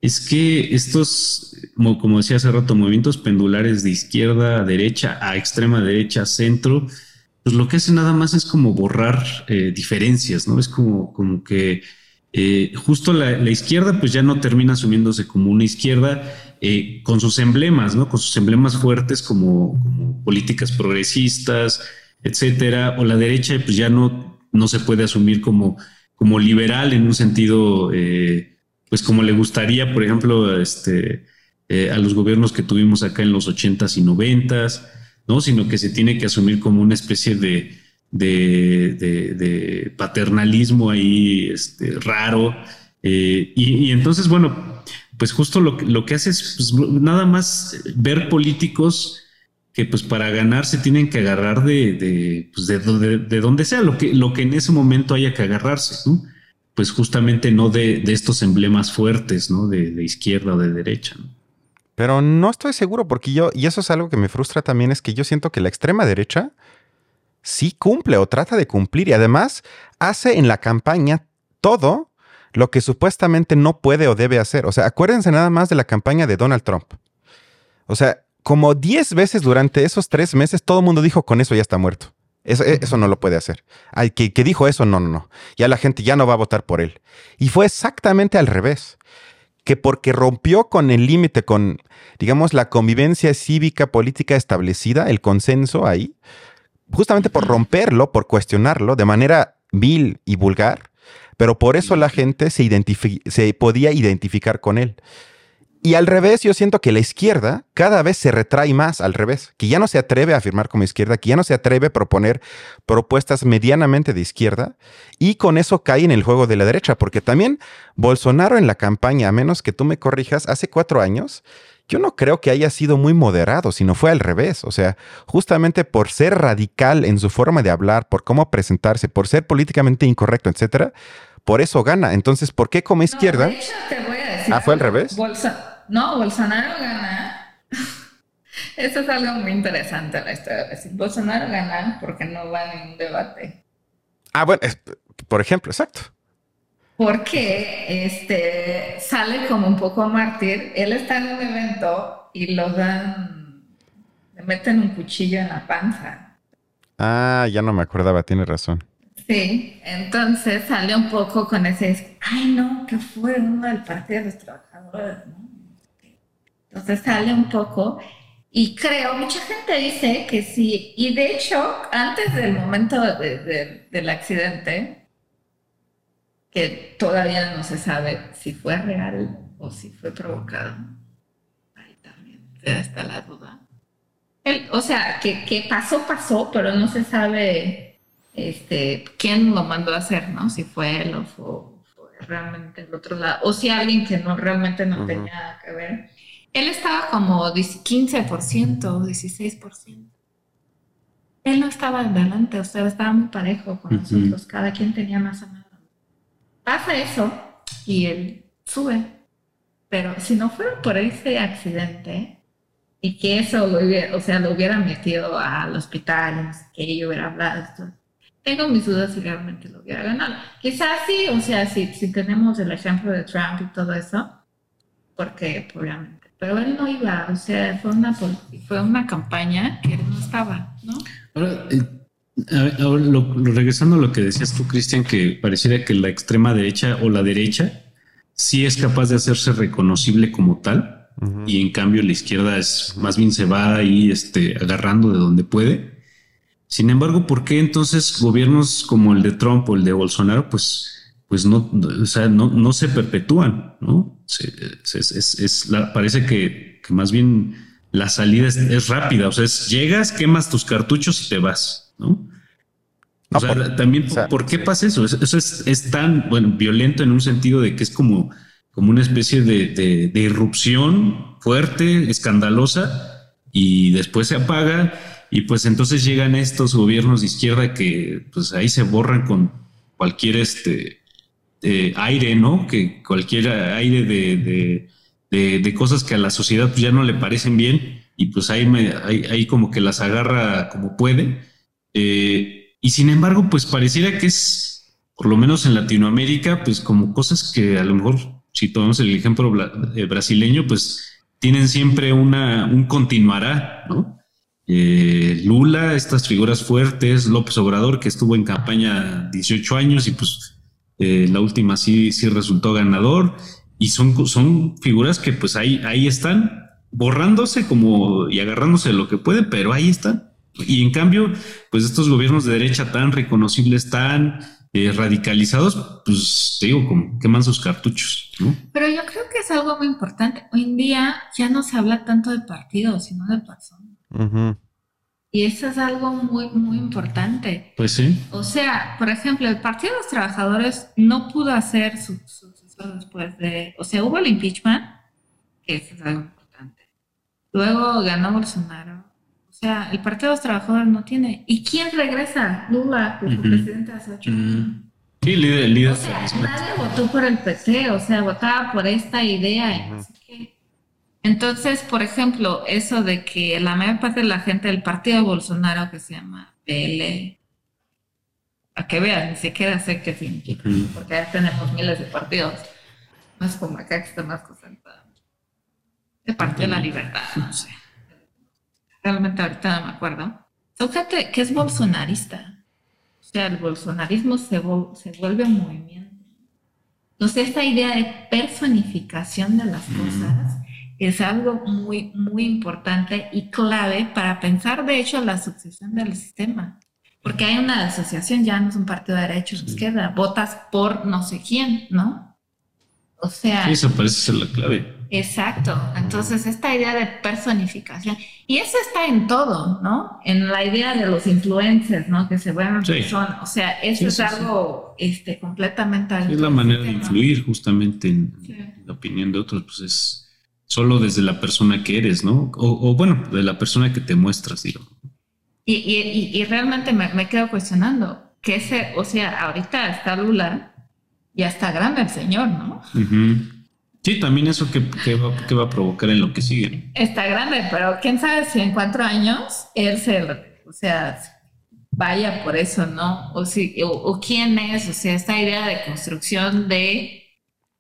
es que estos, como, como decía hace rato, movimientos pendulares de izquierda a derecha, a extrema derecha, centro, pues lo que hace nada más es como borrar eh, diferencias, ¿no? Es como, como que eh, justo la, izquierda pues ya no termina asumiéndose como una izquierda eh, con sus emblemas, ¿no? Con sus emblemas fuertes como, políticas progresistas, etcétera, o la derecha pues ya no, no se puede asumir como, como liberal en un sentido, eh, pues como le gustaría, por ejemplo, este, a los gobiernos que tuvimos acá en los 80s y 90s, ¿no? Sino que se tiene que asumir como una especie de, de, paternalismo ahí este, raro. eh, y, entonces, bueno, pues justo lo, lo que hace es pues, nada más ver políticos que pues para ganar se tienen que agarrar de, pues, de, de donde sea, lo que, lo que en ese momento haya que agarrarse, ¿no? Pues justamente no de, de estos emblemas fuertes, ¿no? De, izquierda o de derecha. Pero no estoy seguro porque yo, y eso es algo que me frustra también, es que yo siento que la extrema derecha sí cumple o trata de cumplir y además hace en la campaña todo lo que supuestamente no puede o debe hacer. O sea, acuérdense nada más de la campaña de Donald Trump. O sea, como 10 veces durante esos tres meses todo el mundo dijo con eso ya está muerto. Eso, e- eso no lo puede hacer. Ay, que, que dijo eso, no, no, no. Ya la gente ya no va a votar por él. Y fue exactamente al revés que porque rompió con el límite, con, digamos, la convivencia cívica política establecida, el consenso ahí, justamente por romperlo, por cuestionarlo de manera vil y vulgar, pero por eso la gente se, se podía identificar con él. Y al revés, yo siento que la izquierda cada vez se retrae más al revés, que ya no se atreve a afirmar como izquierda, que ya no se atreve a proponer propuestas medianamente de izquierda, y con eso cae en el juego de la derecha, porque también Bolsonaro en la campaña, a menos que tú me corrijas, hace cuatro años, yo no creo que haya sido muy moderado, sino fue al revés. O sea, justamente por ser radical en su forma de hablar, por cómo presentarse, por ser políticamente incorrecto, etcétera, por eso gana. Entonces, ¿por qué como izquierda? No, de hecho, te voy a decir Ah, ¿fue al revés? Bolsa- no, Bolsonaro gana. Eso es algo muy interesante la historia. Es decir, Bolsonaro gana porque no va a ningún debate. Ah, bueno, es- por ejemplo, exacto. Porque este, sale como un poco mártir. Él está en un evento y lo dan, le meten un cuchillo en la panza. Ah, ya no me acordaba, tiene razón. Sí, entonces sale un poco con ese, ay no, que fue uno del Partido de los Trabajadores, ¿no? Entonces sale un poco y creo, mucha gente dice que sí, y de hecho, antes del momento de- de- del accidente, que todavía no se sabe si fue real o si fue provocado, ahí también está la duda. Él- o sea, que, que pasó, pasó, pero no se sabe este, quién lo mandó a hacer, ¿no? Si fue él o fue, fue realmente el otro lado, o si alguien que no realmente no Ujú. tenía nada que ver. Él estaba como 10 15%, 16%. Él no estaba adelante, o sea, estaba muy parejo con Ujú. nosotros, cada quien tenía más o menos. Pasa eso y él sube, pero si no fuera por ese accidente y que eso lo hubiera, o sea, lo hubiera metido al hospital, qué, yo hubiera hablado esto, tengo mis dudas si realmente lo hubiera ganado. Quizás sí, o sea, si, si tenemos el ejemplo de Trump y todo eso, porque obviamente, pero él no iba, o sea, fue una, fue una campaña que él no estaba, ¿no? Ahora, a- ahora lo- lo- regresando a lo que decías tú, Cristian, que pareciera que la extrema derecha o la derecha sí es capaz de hacerse reconocible como tal, y en cambio la izquierda es más bien se va ahí este, agarrando de donde puede. Sin embargo, ¿por qué entonces gobiernos como el de Trump o el de Bolsonaro, pues, pues no, o sea, no, no se perpetúan, ¿no? es, parece que, más bien la salida es, rápida, o sea, llegas, quemas tus cartuchos y te vas, ¿no? O sea, también, ¿por qué pasa eso? Eso es, tan, bueno, violento en un sentido de que es como, como una especie de, de irrupción fuerte, escandalosa, y después se apaga y pues entonces llegan estos gobiernos de izquierda que pues ahí se borran con cualquier este eh, aire, ¿no? Que cualquier aire de, de, cosas que a la sociedad pues, ya no le parecen bien y pues ahí, me, ahí, como que las agarra como puede. Eh, y sin embargo, pues pareciera que es, por lo menos en Latinoamérica, pues como cosas que a lo mejor, si tomamos el ejemplo eh, brasileño, pues tienen siempre una, un continuará, ¿no? Eh, Lula, estas figuras fuertes, López Obrador, que estuvo en campaña 18 años y pues la última sí, sí resultó ganador. Y son, son figuras que pues ahí, ahí están, borrándose como y agarrándose lo que pueden, pero ahí están. Y en cambio, pues estos gobiernos de derecha tan reconocibles, tan eh, radicalizados, pues te digo, como queman sus cartuchos. Pero yo creo que es algo muy importante. Hoy en día ya no se habla tanto de partidos, sino de personas. Y eso es algo muy, muy importante. Pues sí. O sea, por ejemplo, el Partido de los Trabajadores no pudo hacer su sucesor después de. O sea, hubo el impeachment, que eso es algo importante. Luego ganó Bolsonaro. O sea, el Partido de los Trabajadores no tiene. ¿Y quién regresa? Lula, que presidente hace ocho años. Sí, líder, líder. O sea, nadie votó por el PT, o sea, votaba por esta idea. Entonces, por ejemplo, eso de que la mayor parte de la gente del partido de Bolsonaro, que se llama PL, a que vean, ni siquiera sé qué significa, porque ya tenemos miles de partidos. No es como acá que está más concentrado. El Partido de la Libertad, no sé. Realmente ahorita no me acuerdo. Son gente que es bolsonarista. O sea, el bolsonarismo se, se vuelve un movimiento. Entonces, esta idea de personificación de las cosas es algo muy, muy importante y clave para pensar, de hecho, la sucesión del sistema. Porque hay una asociación, ya no es un partido de derecha o izquierda, votas por no sé quién, ¿no? O sea... Sí, eso parece ser la clave. Exacto. Entonces, esta idea de personificación, y eso está en todo, ¿no? En la idea de los influencers, ¿no? Que se vuelven personas. O sea, eso es algo este, completamente... Es la manera de influir justamente en, la opinión de otros, pues es solo desde la persona que eres, ¿no? O, bueno, de la persona que te muestras, digo. Y, y, y realmente me, me, quedo cuestionando, que ese, o sea, ahorita está Lula, ya está grande el señor, ¿no? Sí, también eso que, va, que, va, a provocar en lo que sigue. Está grande, pero quién sabe si en cuatro años él se, o sea, vaya por eso, ¿no? O, si, o quién es, o sea, esta idea de construcción de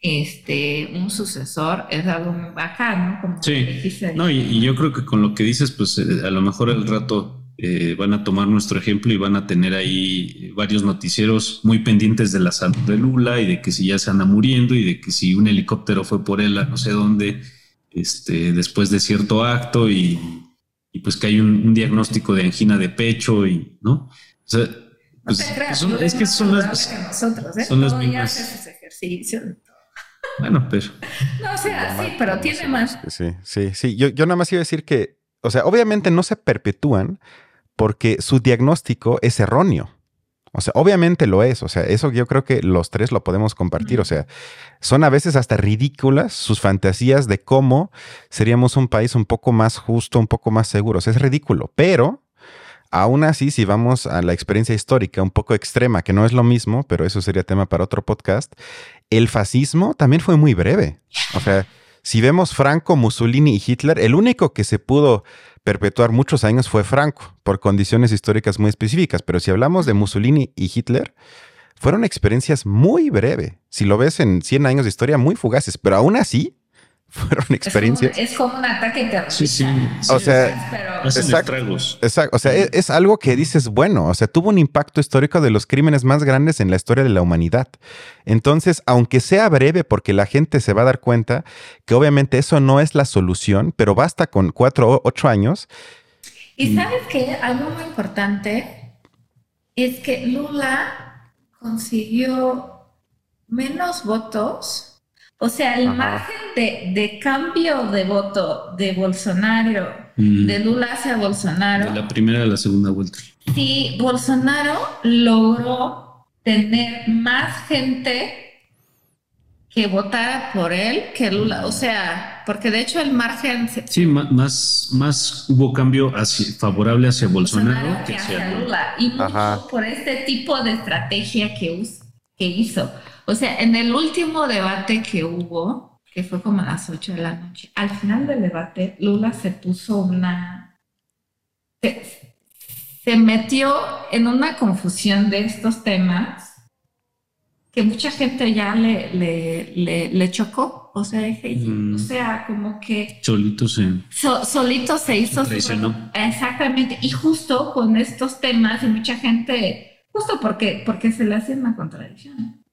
este, un sucesor es algo muy bacán, ¿no? sí, no, y, yo creo que con lo que dices, pues eh, a lo mejor al rato eh, van a tomar nuestro ejemplo y van a tener ahí varios noticieros muy pendientes de la salud de Lula y de que si ya se anda muriendo y de que si un helicóptero fue por él a no sé dónde, este, después de cierto acto y, pues que hay un, diagnóstico de angina de pecho y, ¿no? O sea, pues, es que son las, ¿eh? son las mismas. Bueno, pero. No, o sea, sí, pero tiene más. Sí, sí, sí. Yo, yo nada más iba a decir que, o sea, obviamente no se perpetúan porque su diagnóstico es erróneo. O sea, obviamente lo es. O sea, eso yo creo que los tres lo podemos compartir. O sea, son a veces hasta ridículas sus fantasías de cómo seríamos un país un poco más justo, un poco más seguro. O sea, es ridículo. Pero aún así, si vamos a la experiencia histórica un poco extrema, que no es lo mismo, pero eso sería tema para otro podcast, el fascismo también fue muy breve. O sea, si vemos Franco, Mussolini y Hitler, el único que se pudo perpetuar muchos años fue Franco, por condiciones históricas muy específicas. Pero si hablamos de Mussolini y Hitler, fueron experiencias muy breves. Si lo ves en 100 años de historia, muy fugaces. Pero aún así, fueron experiencias. Es como, un ataque terrorista. Sí, sí. o sea, exacto, O sea, es, algo que dices, bueno, o sea, tuvo un impacto histórico de los crímenes más grandes en la historia de la humanidad. Entonces, aunque sea breve, porque la gente se va a dar cuenta que obviamente eso no es la solución, pero basta con cuatro o ocho años. Y sabes que algo muy importante es que Lula consiguió menos votos. O sea, el margen de, de, cambio de voto de Bolsonaro, de Lula hacia Bolsonaro. De la primera a la segunda vuelta. Sí, Bolsonaro logró tener más gente que votara por él que Lula. O sea, porque de hecho el margen... Sí, más, más hubo cambio hacia, favorable hacia Bolsonaro, que hacia, Lula. Y mucho por este tipo de estrategia que, que hizo. O sea, en el último debate que hubo, que fue como a las 8 de la noche, al final del debate, Lula se puso una... Se, se metió en una confusión de estos temas que mucha gente ya le, le, le, chocó. O sea, mm. o sea, como que... Solito se... solito se hizo... exactamente. Y justo con estos temas y mucha gente, justo porque, porque se le hace una contradicción.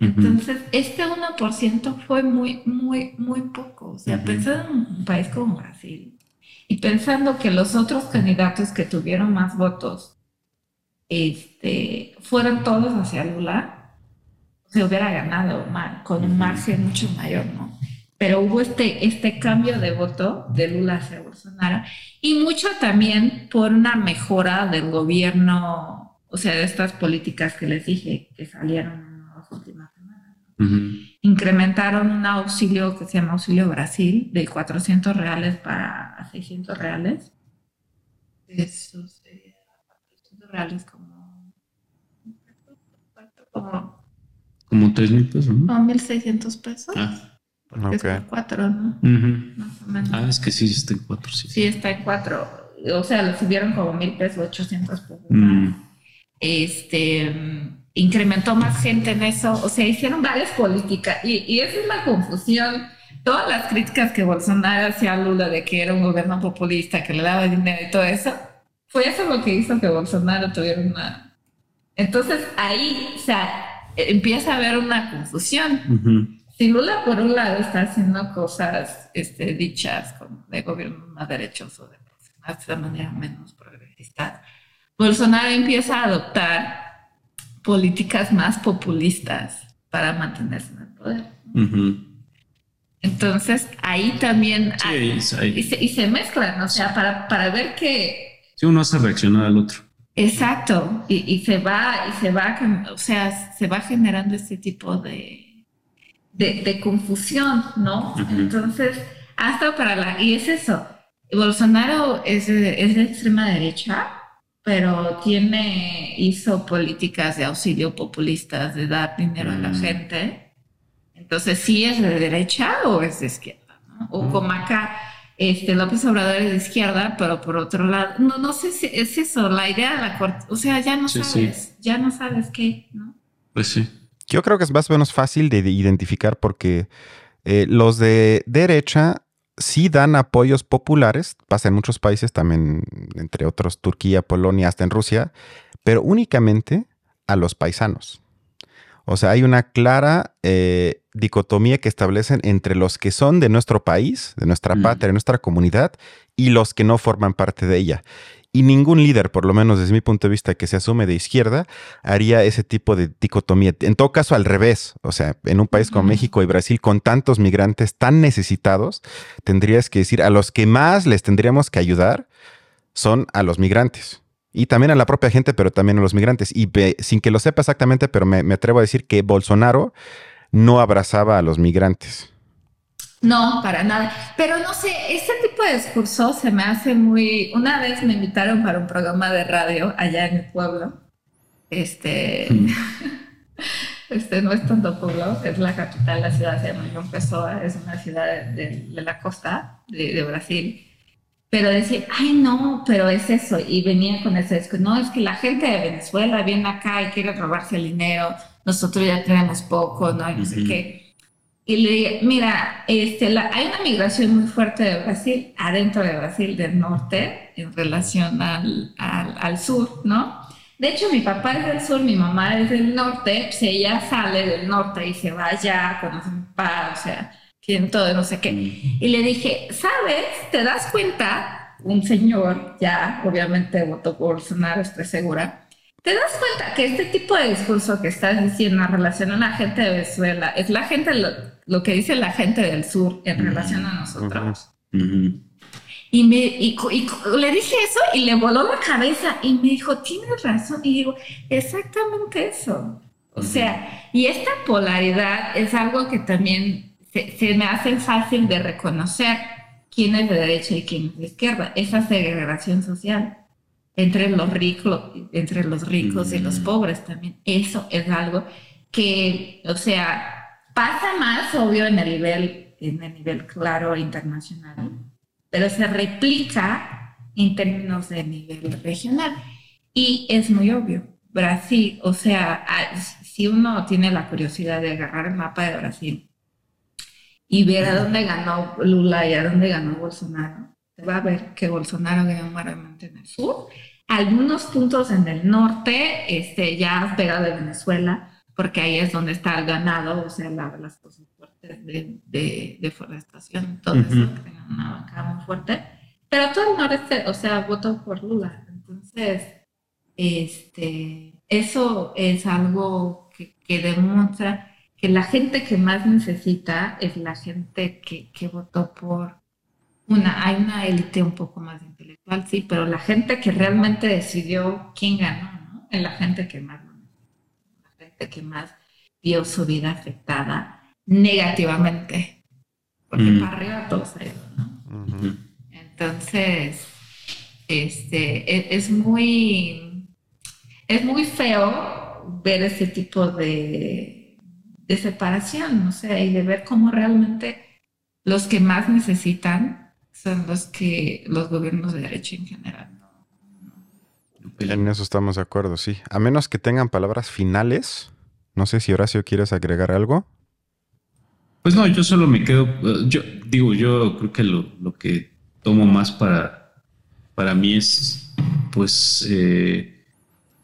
Entonces, este 1% fue muy, muy, muy poco. O sea, pensando en un país como Brasil y pensando que los otros candidatos que tuvieron más votos este, fueron todos hacia Lula, se hubiera ganado mal, con un margen mucho mayor, ¿no? Pero hubo este, este cambio de voto de Lula hacia Bolsonaro y mucho también por una mejora del gobierno, o sea, de estas políticas que les dije que salieron en las últimas semanas. Incrementaron un auxilio que se llama Auxilio Brasil de 400 reales para 600 reales. Eso sería 400 reales como, como como 3 mil pesos, ¿no? No, 1.600 pesos. Ah. Porque okay. es por cuatro, ¿no? Más o menos. Ah, es que sí, está en cuatro, sí. Sí, está en cuatro. O sea, lo subieron como mil pesos, 800 pesos. Mm. Este, incrementó más gente en eso. O sea, hicieron varias políticas. Y, y esa es la confusión. Todas las críticas que Bolsonaro hacía a Lula de que era un gobierno populista, que le daba dinero y todo eso, fue eso lo que hizo que Bolsonaro tuviera una... Entonces, ahí, o sea, empieza a haber una confusión. Si Lula, por un lado, está haciendo cosas este, dichas como de gobierno más derechoso, de, de manera menos progresista, Bolsonaro empieza a adoptar políticas más populistas para mantenerse en el poder. Entonces, ahí también Y, se, mezclan, o sea, para, para ver que... Si uno hace reaccionar al otro. Exacto, y, se va, y se va, o sea, se va generando este tipo de, de, confusión, ¿no? Entonces, hasta para la, y es eso, Bolsonaro es, es de extrema derecha, pero tiene, hizo políticas de auxilio populistas, de dar dinero a la mm. gente. Entonces, ¿sí es de derecha o es de izquierda? ¿no? O como acá, este, López Obrador es de izquierda, pero por otro lado, no, no sé si es eso, la idea de la corte, o sea, ya no sabes, ya no sabes qué, ¿no? Pues sí. Yo creo que es más o menos fácil de identificar porque eh, los de derecha sí dan apoyos populares, pasa en muchos países, también entre otros Turquía, Polonia, hasta en Rusia, pero únicamente a los paisanos. O sea, hay una clara eh, dicotomía que establecen entre los que son de nuestro país, de nuestra patria, de nuestra comunidad, y los que no forman parte de ella. Y ningún líder, por lo menos desde mi punto de vista, que se asume de izquierda, haría ese tipo de dicotomía. En todo caso, al revés. O sea, en un país como México y Brasil, con tantos migrantes tan necesitados, tendrías que decir, a los que más les tendríamos que ayudar son a los migrantes y también a la propia gente, pero también a los migrantes. Y sin que lo sepa exactamente, pero me, atrevo a decir que Bolsonaro no abrazaba a los migrantes. No, para nada. Pero no sé, este tipo de discurso se me hace muy... Una vez me invitaron para un programa de radio allá en el pueblo. Este... Mm. este no es tanto pueblo, es la capital, la ciudad se llama João Pessoa, es una ciudad de, la costa de Brasil pero decir, ay no, pero es eso, y venía con ese discurso, no, es que la gente de Venezuela viene acá y quiere robarse el dinero, nosotros ya tenemos poco, no, y no sé qué. Y le dije, mira, este, hay una migración muy fuerte de Brasil, adentro de Brasil, del norte, en relación al, al, al sur, ¿no? De hecho, mi papá es del sur, mi mamá es del norte, si ella sale del norte y se va allá, conoce a mi papá, o sea, siento de no sé qué. Y le dije, ¿sabes? ¿Te das cuenta un señor, ya obviamente votó por Bolsonaro, estoy segura, te das cuenta que este tipo de discurso que estás diciendo en relación a la gente de Venezuela es la gente, lo, que dice la gente del sur en relación a nosotros. Y, me, y, le dije eso y le voló la cabeza y me dijo, tienes razón. Y digo, exactamente eso. O sea, y esta polaridad es algo que también se, se, me hace fácil de reconocer quién es de derecha y quién es de izquierda. Esa segregación social entre los ricos, entre los ricos y los mm. pobres también. Eso es algo que, o sea, pasa más obvio en el nivel, en el nivel claro internacional pero se replica en términos de nivel regional. Y es muy obvio. Brasil, o sea, si uno tiene la curiosidad de agarrar el mapa de Brasil y ver a dónde ganó Lula y a dónde ganó Bolsonaro, va a ver que Bolsonaro ganó mayormente en el sur. Algunos puntos en el norte, este, ya pegado de Venezuela, porque ahí es donde está el ganado, o sea, las cosas fuertes de, deforestación, entonces una bancada muy fuerte, pero todo el noreste, o sea, votó por Lula. Entonces, este, eso es algo que, que, demuestra que la gente que más necesita es la gente que, que votó por una, hay una élite un poco más intelectual, sí, pero la gente que realmente decidió quién ganó, ¿no? Es la gente que más la gente que más vio su vida afectada negativamente. Porque mm. para arriba todos ellos, ¿no? Entonces, este, e, es, muy, es muy feo ver ese tipo de, de separación, o sea, y de ver cómo realmente los que más necesitan son los que los gobiernos de derecha en general. En eso estamos de acuerdo, sí. A menos que tengan palabras finales. No sé si Horacio quieres agregar algo. Pues no, yo solo me quedo, yo digo, yo creo que lo, que tomo más para, para mí es, pues, eh,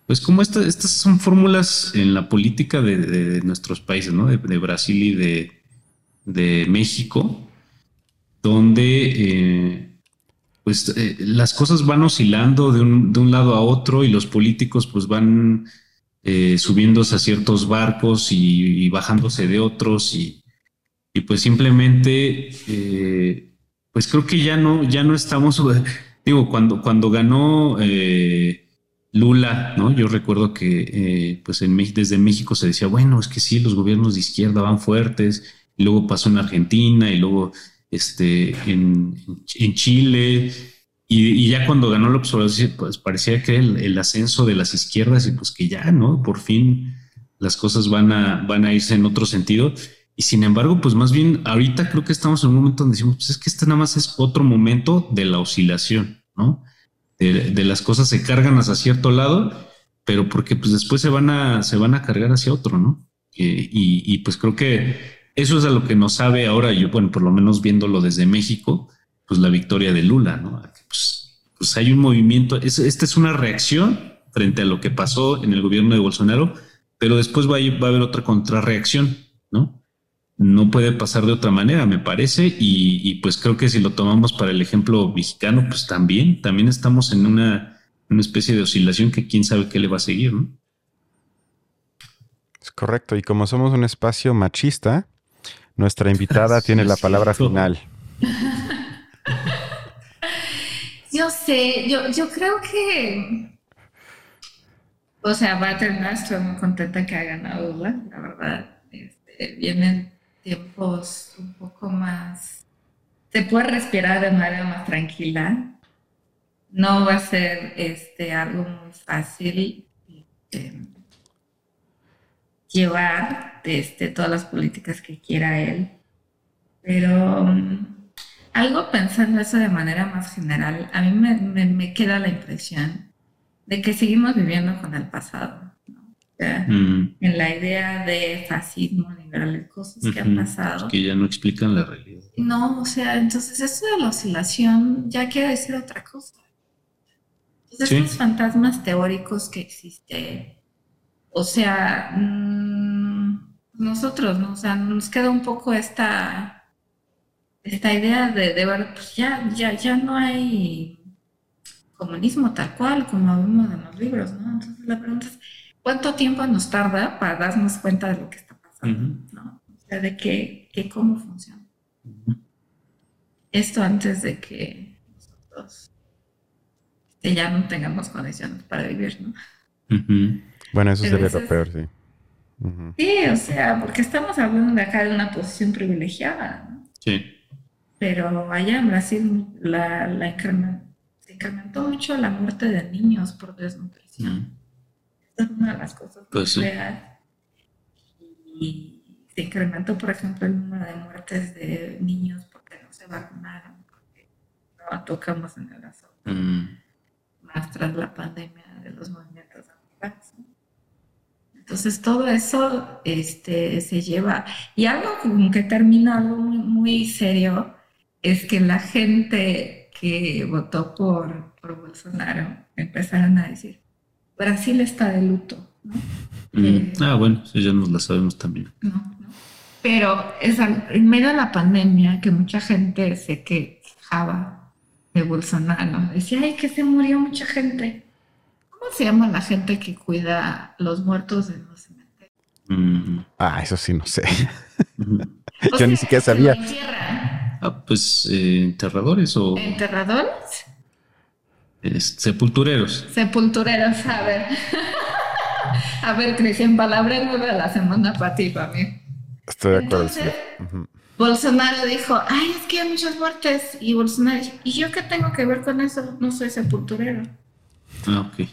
pues como estas son fórmulas en la política de, nuestros países, ¿no? De, Brasil y de, de México, donde eh, pues eh, las cosas van oscilando de un, de un, lado a otro y los políticos pues van subiéndose a ciertos barcos y, bajándose de otros y y pues simplemente, eh, pues creo que ya no, ya no estamos, digo, cuando, cuando ganó eh, Lula, ¿no? Yo recuerdo que eh, pues en, desde México se decía, bueno, es que sí, los gobiernos de izquierda van fuertes, y luego pasó en Argentina y luego este, en, en Chile. Y, ya cuando ganó la observación, pues parecía que el, el, ascenso de las izquierdas y pues que ya, ¿no? Por fin las cosas van a, van a irse en otro sentido. Y sin embargo, pues más bien ahorita creo que estamos en un momento donde decimos, pues es que este nada más es otro momento de la oscilación, ¿no? De, las cosas se cargan hacia cierto lado, pero porque pues después se van a, se van a cargar hacia otro, ¿no? Eh, y, pues creo que eso es a lo que nos sabe ahora, yo, bueno, por lo menos viéndolo desde México, pues la victoria de Lula, ¿no? Pues, pues hay un movimiento, esta es una reacción frente a lo que pasó en el gobierno de Bolsonaro, pero después va a, va a haber otra contrarreacción, ¿no? no puede pasar de otra manera, me parece, y, pues creo que si lo tomamos para el ejemplo mexicano, pues también, también estamos en una, especie de oscilación que quién sabe qué le va a seguir, ¿no? Es correcto, y como somos un espacio machista, nuestra invitada tiene la palabra final. Yo sé, yo, yo creo que, o sea, va a terminar, estoy muy contenta que ha ganado la verdad. Este, vienen tiempos un poco más, se puede respirar de manera más tranquila. No va a ser este, algo muy fácil este, llevar este, todas las políticas que quiera él, pero um, algo pensando eso de manera más general, a mí me, me queda la impresión de que seguimos viviendo con el pasado. Mm. en la idea de fascismo, liberales, cosas que han pasado. Que ya no explican la realidad. No, o sea, entonces eso de la oscilación ya quiere decir otra cosa. Entonces, esos fantasmas teóricos que existen, o sea, mm, nosotros, ¿no? O sea, nos queda un poco esta, esta idea de, de ver, pues ya, ya, ya no hay, comunismo tal cual, como vemos en los libros, ¿no? Entonces la pregunta es, ¿cuánto tiempo nos tarda para darnos cuenta de lo que está pasando, ¿no? O sea, de qué, cómo funciona. Esto antes de que nosotros ya no tengamos condiciones para vivir, ¿no? Bueno, eso sería lo peor, sí. Sí, o sea, porque estamos hablando de acá de una posición privilegiada, ¿no? Sí. Pero allá en Brasil la, la se incrementó mucho la muerte de niños por desnutrición. Esa es una de las cosas pues reales. Y se incrementó, por ejemplo, el número de muertes de niños porque no se vacunaron, porque no tocamos en el asunto. Más tras la pandemia de los movimientos anti entonces todo eso este, se lleva. Y algo que termina algo muy, serio es que la gente que votó por, por Bolsonaro empezaron a decir, Brasil está de luto. Mm. Eh, ah, bueno, eso ya nos lo sabemos también. Pero es en medio de la pandemia que mucha gente se quejaba de Bolsonaro. Decía, ay, que se murió mucha gente. ¿Cómo se llama la gente que cuida los muertos en los cementerios? Mm. Ah, eso sí, no sé. Yo ni siquiera sabía. Ah, pues eh, enterradores o. ¿Enterradores? sepultureros. Sepultureros, a ver. a ver, Cristian, palabra nueva la semana para ti, para mí. Estoy de acuerdo. Bolsonaro dijo, ay, es que hay muchas muertes. Y Bolsonaro ¿y yo qué tengo que ver con eso? No soy sepulturero. Ah, ok.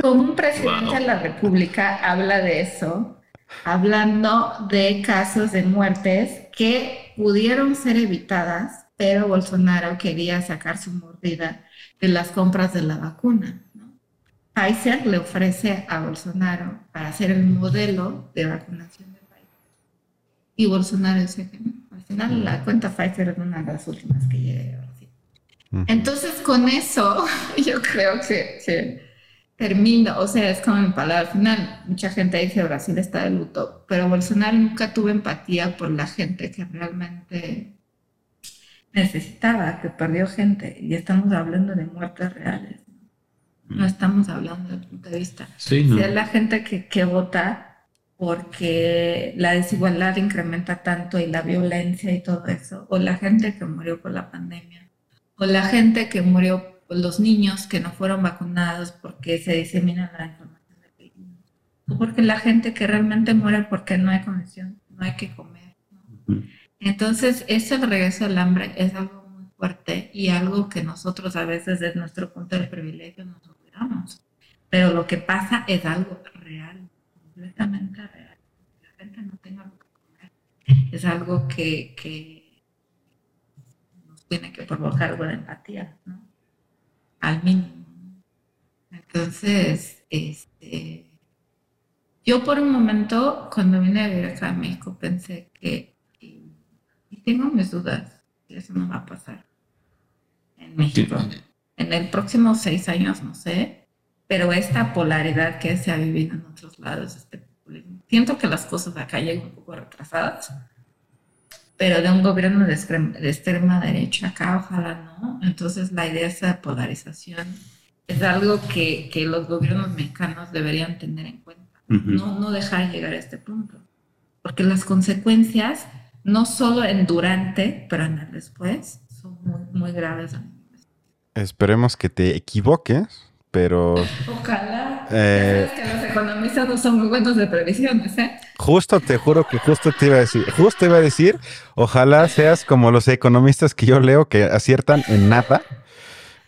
Como un presidente de la República habla de eso, hablando de casos de muertes que pudieron ser evitadas, pero Bolsonaro quería sacar su mordida de las compras de la vacuna. Pfizer le ofrece a Bolsonaro para hacer el modelo de vacunación de Pfizer. Y Bolsonaro dice que no. Al final la cuenta Pfizer es una de las últimas que llegue Entonces con eso yo creo que termina, o sea, es como en palabra final. Mucha gente dice Brasil está de luto, pero Bolsonaro nunca tuvo empatía por la gente que realmente necesitaba, que perdió gente. Y estamos hablando de muertes reales. No, estamos hablando del punto de vista. Sí, Si es la gente que, que vota porque la desigualdad incrementa tanto y la violencia y todo eso, o la gente que murió por la pandemia, o la gente que murió los niños que no fueron vacunados porque se disemina la información del virus, o porque la gente que realmente muere porque no hay condición, no hay que comer. Entonces, ese regreso al hambre es algo muy fuerte y algo que nosotros a veces desde nuestro punto de privilegio nos olvidamos. Pero lo que pasa es algo real, completamente real. La gente no tenga lo que comer. Es algo que, que nos tiene que provocar algo de empatía, ¿no? Al mínimo. Entonces, este, yo por un momento, cuando vine a vivir acá a México, pensé que, y, tengo mis dudas, que eso no va a pasar en México. En el próximo seis años, no sé, pero esta polaridad que se ha vivido en otros lados, este siento que las cosas acá llegan un poco retrasadas pero de un gobierno de extrema, derecha acá, ojalá no. Entonces la idea de esa polarización es algo que, que los gobiernos mexicanos deberían tener en cuenta, no, no dejar llegar a este punto, porque las consecuencias, no solo en durante, pero en el después, son muy, muy graves. Esperemos que te equivoques, pero... Ojalá. Eh, que los economistas no son muy buenos de previsiones, ¿eh? Justo, te juro que justo te iba a decir, justo iba a decir, ojalá seas como los economistas que yo leo que aciertan en nada.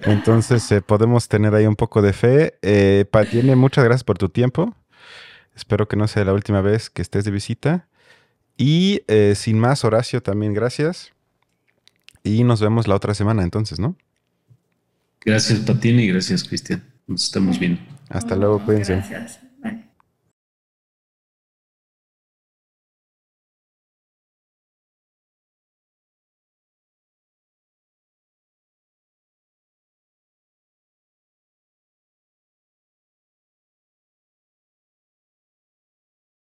Entonces eh, podemos tener ahí un poco de fe. Eh, Patiene, muchas gracias por tu tiempo. Espero que no sea la última vez que estés de visita. Y eh, sin más, Horacio, también gracias. Y nos vemos la otra semana entonces, ¿no? Gracias, Patiene, y gracias, Cristian. Nos estamos viendo. Hasta luego, cuídense.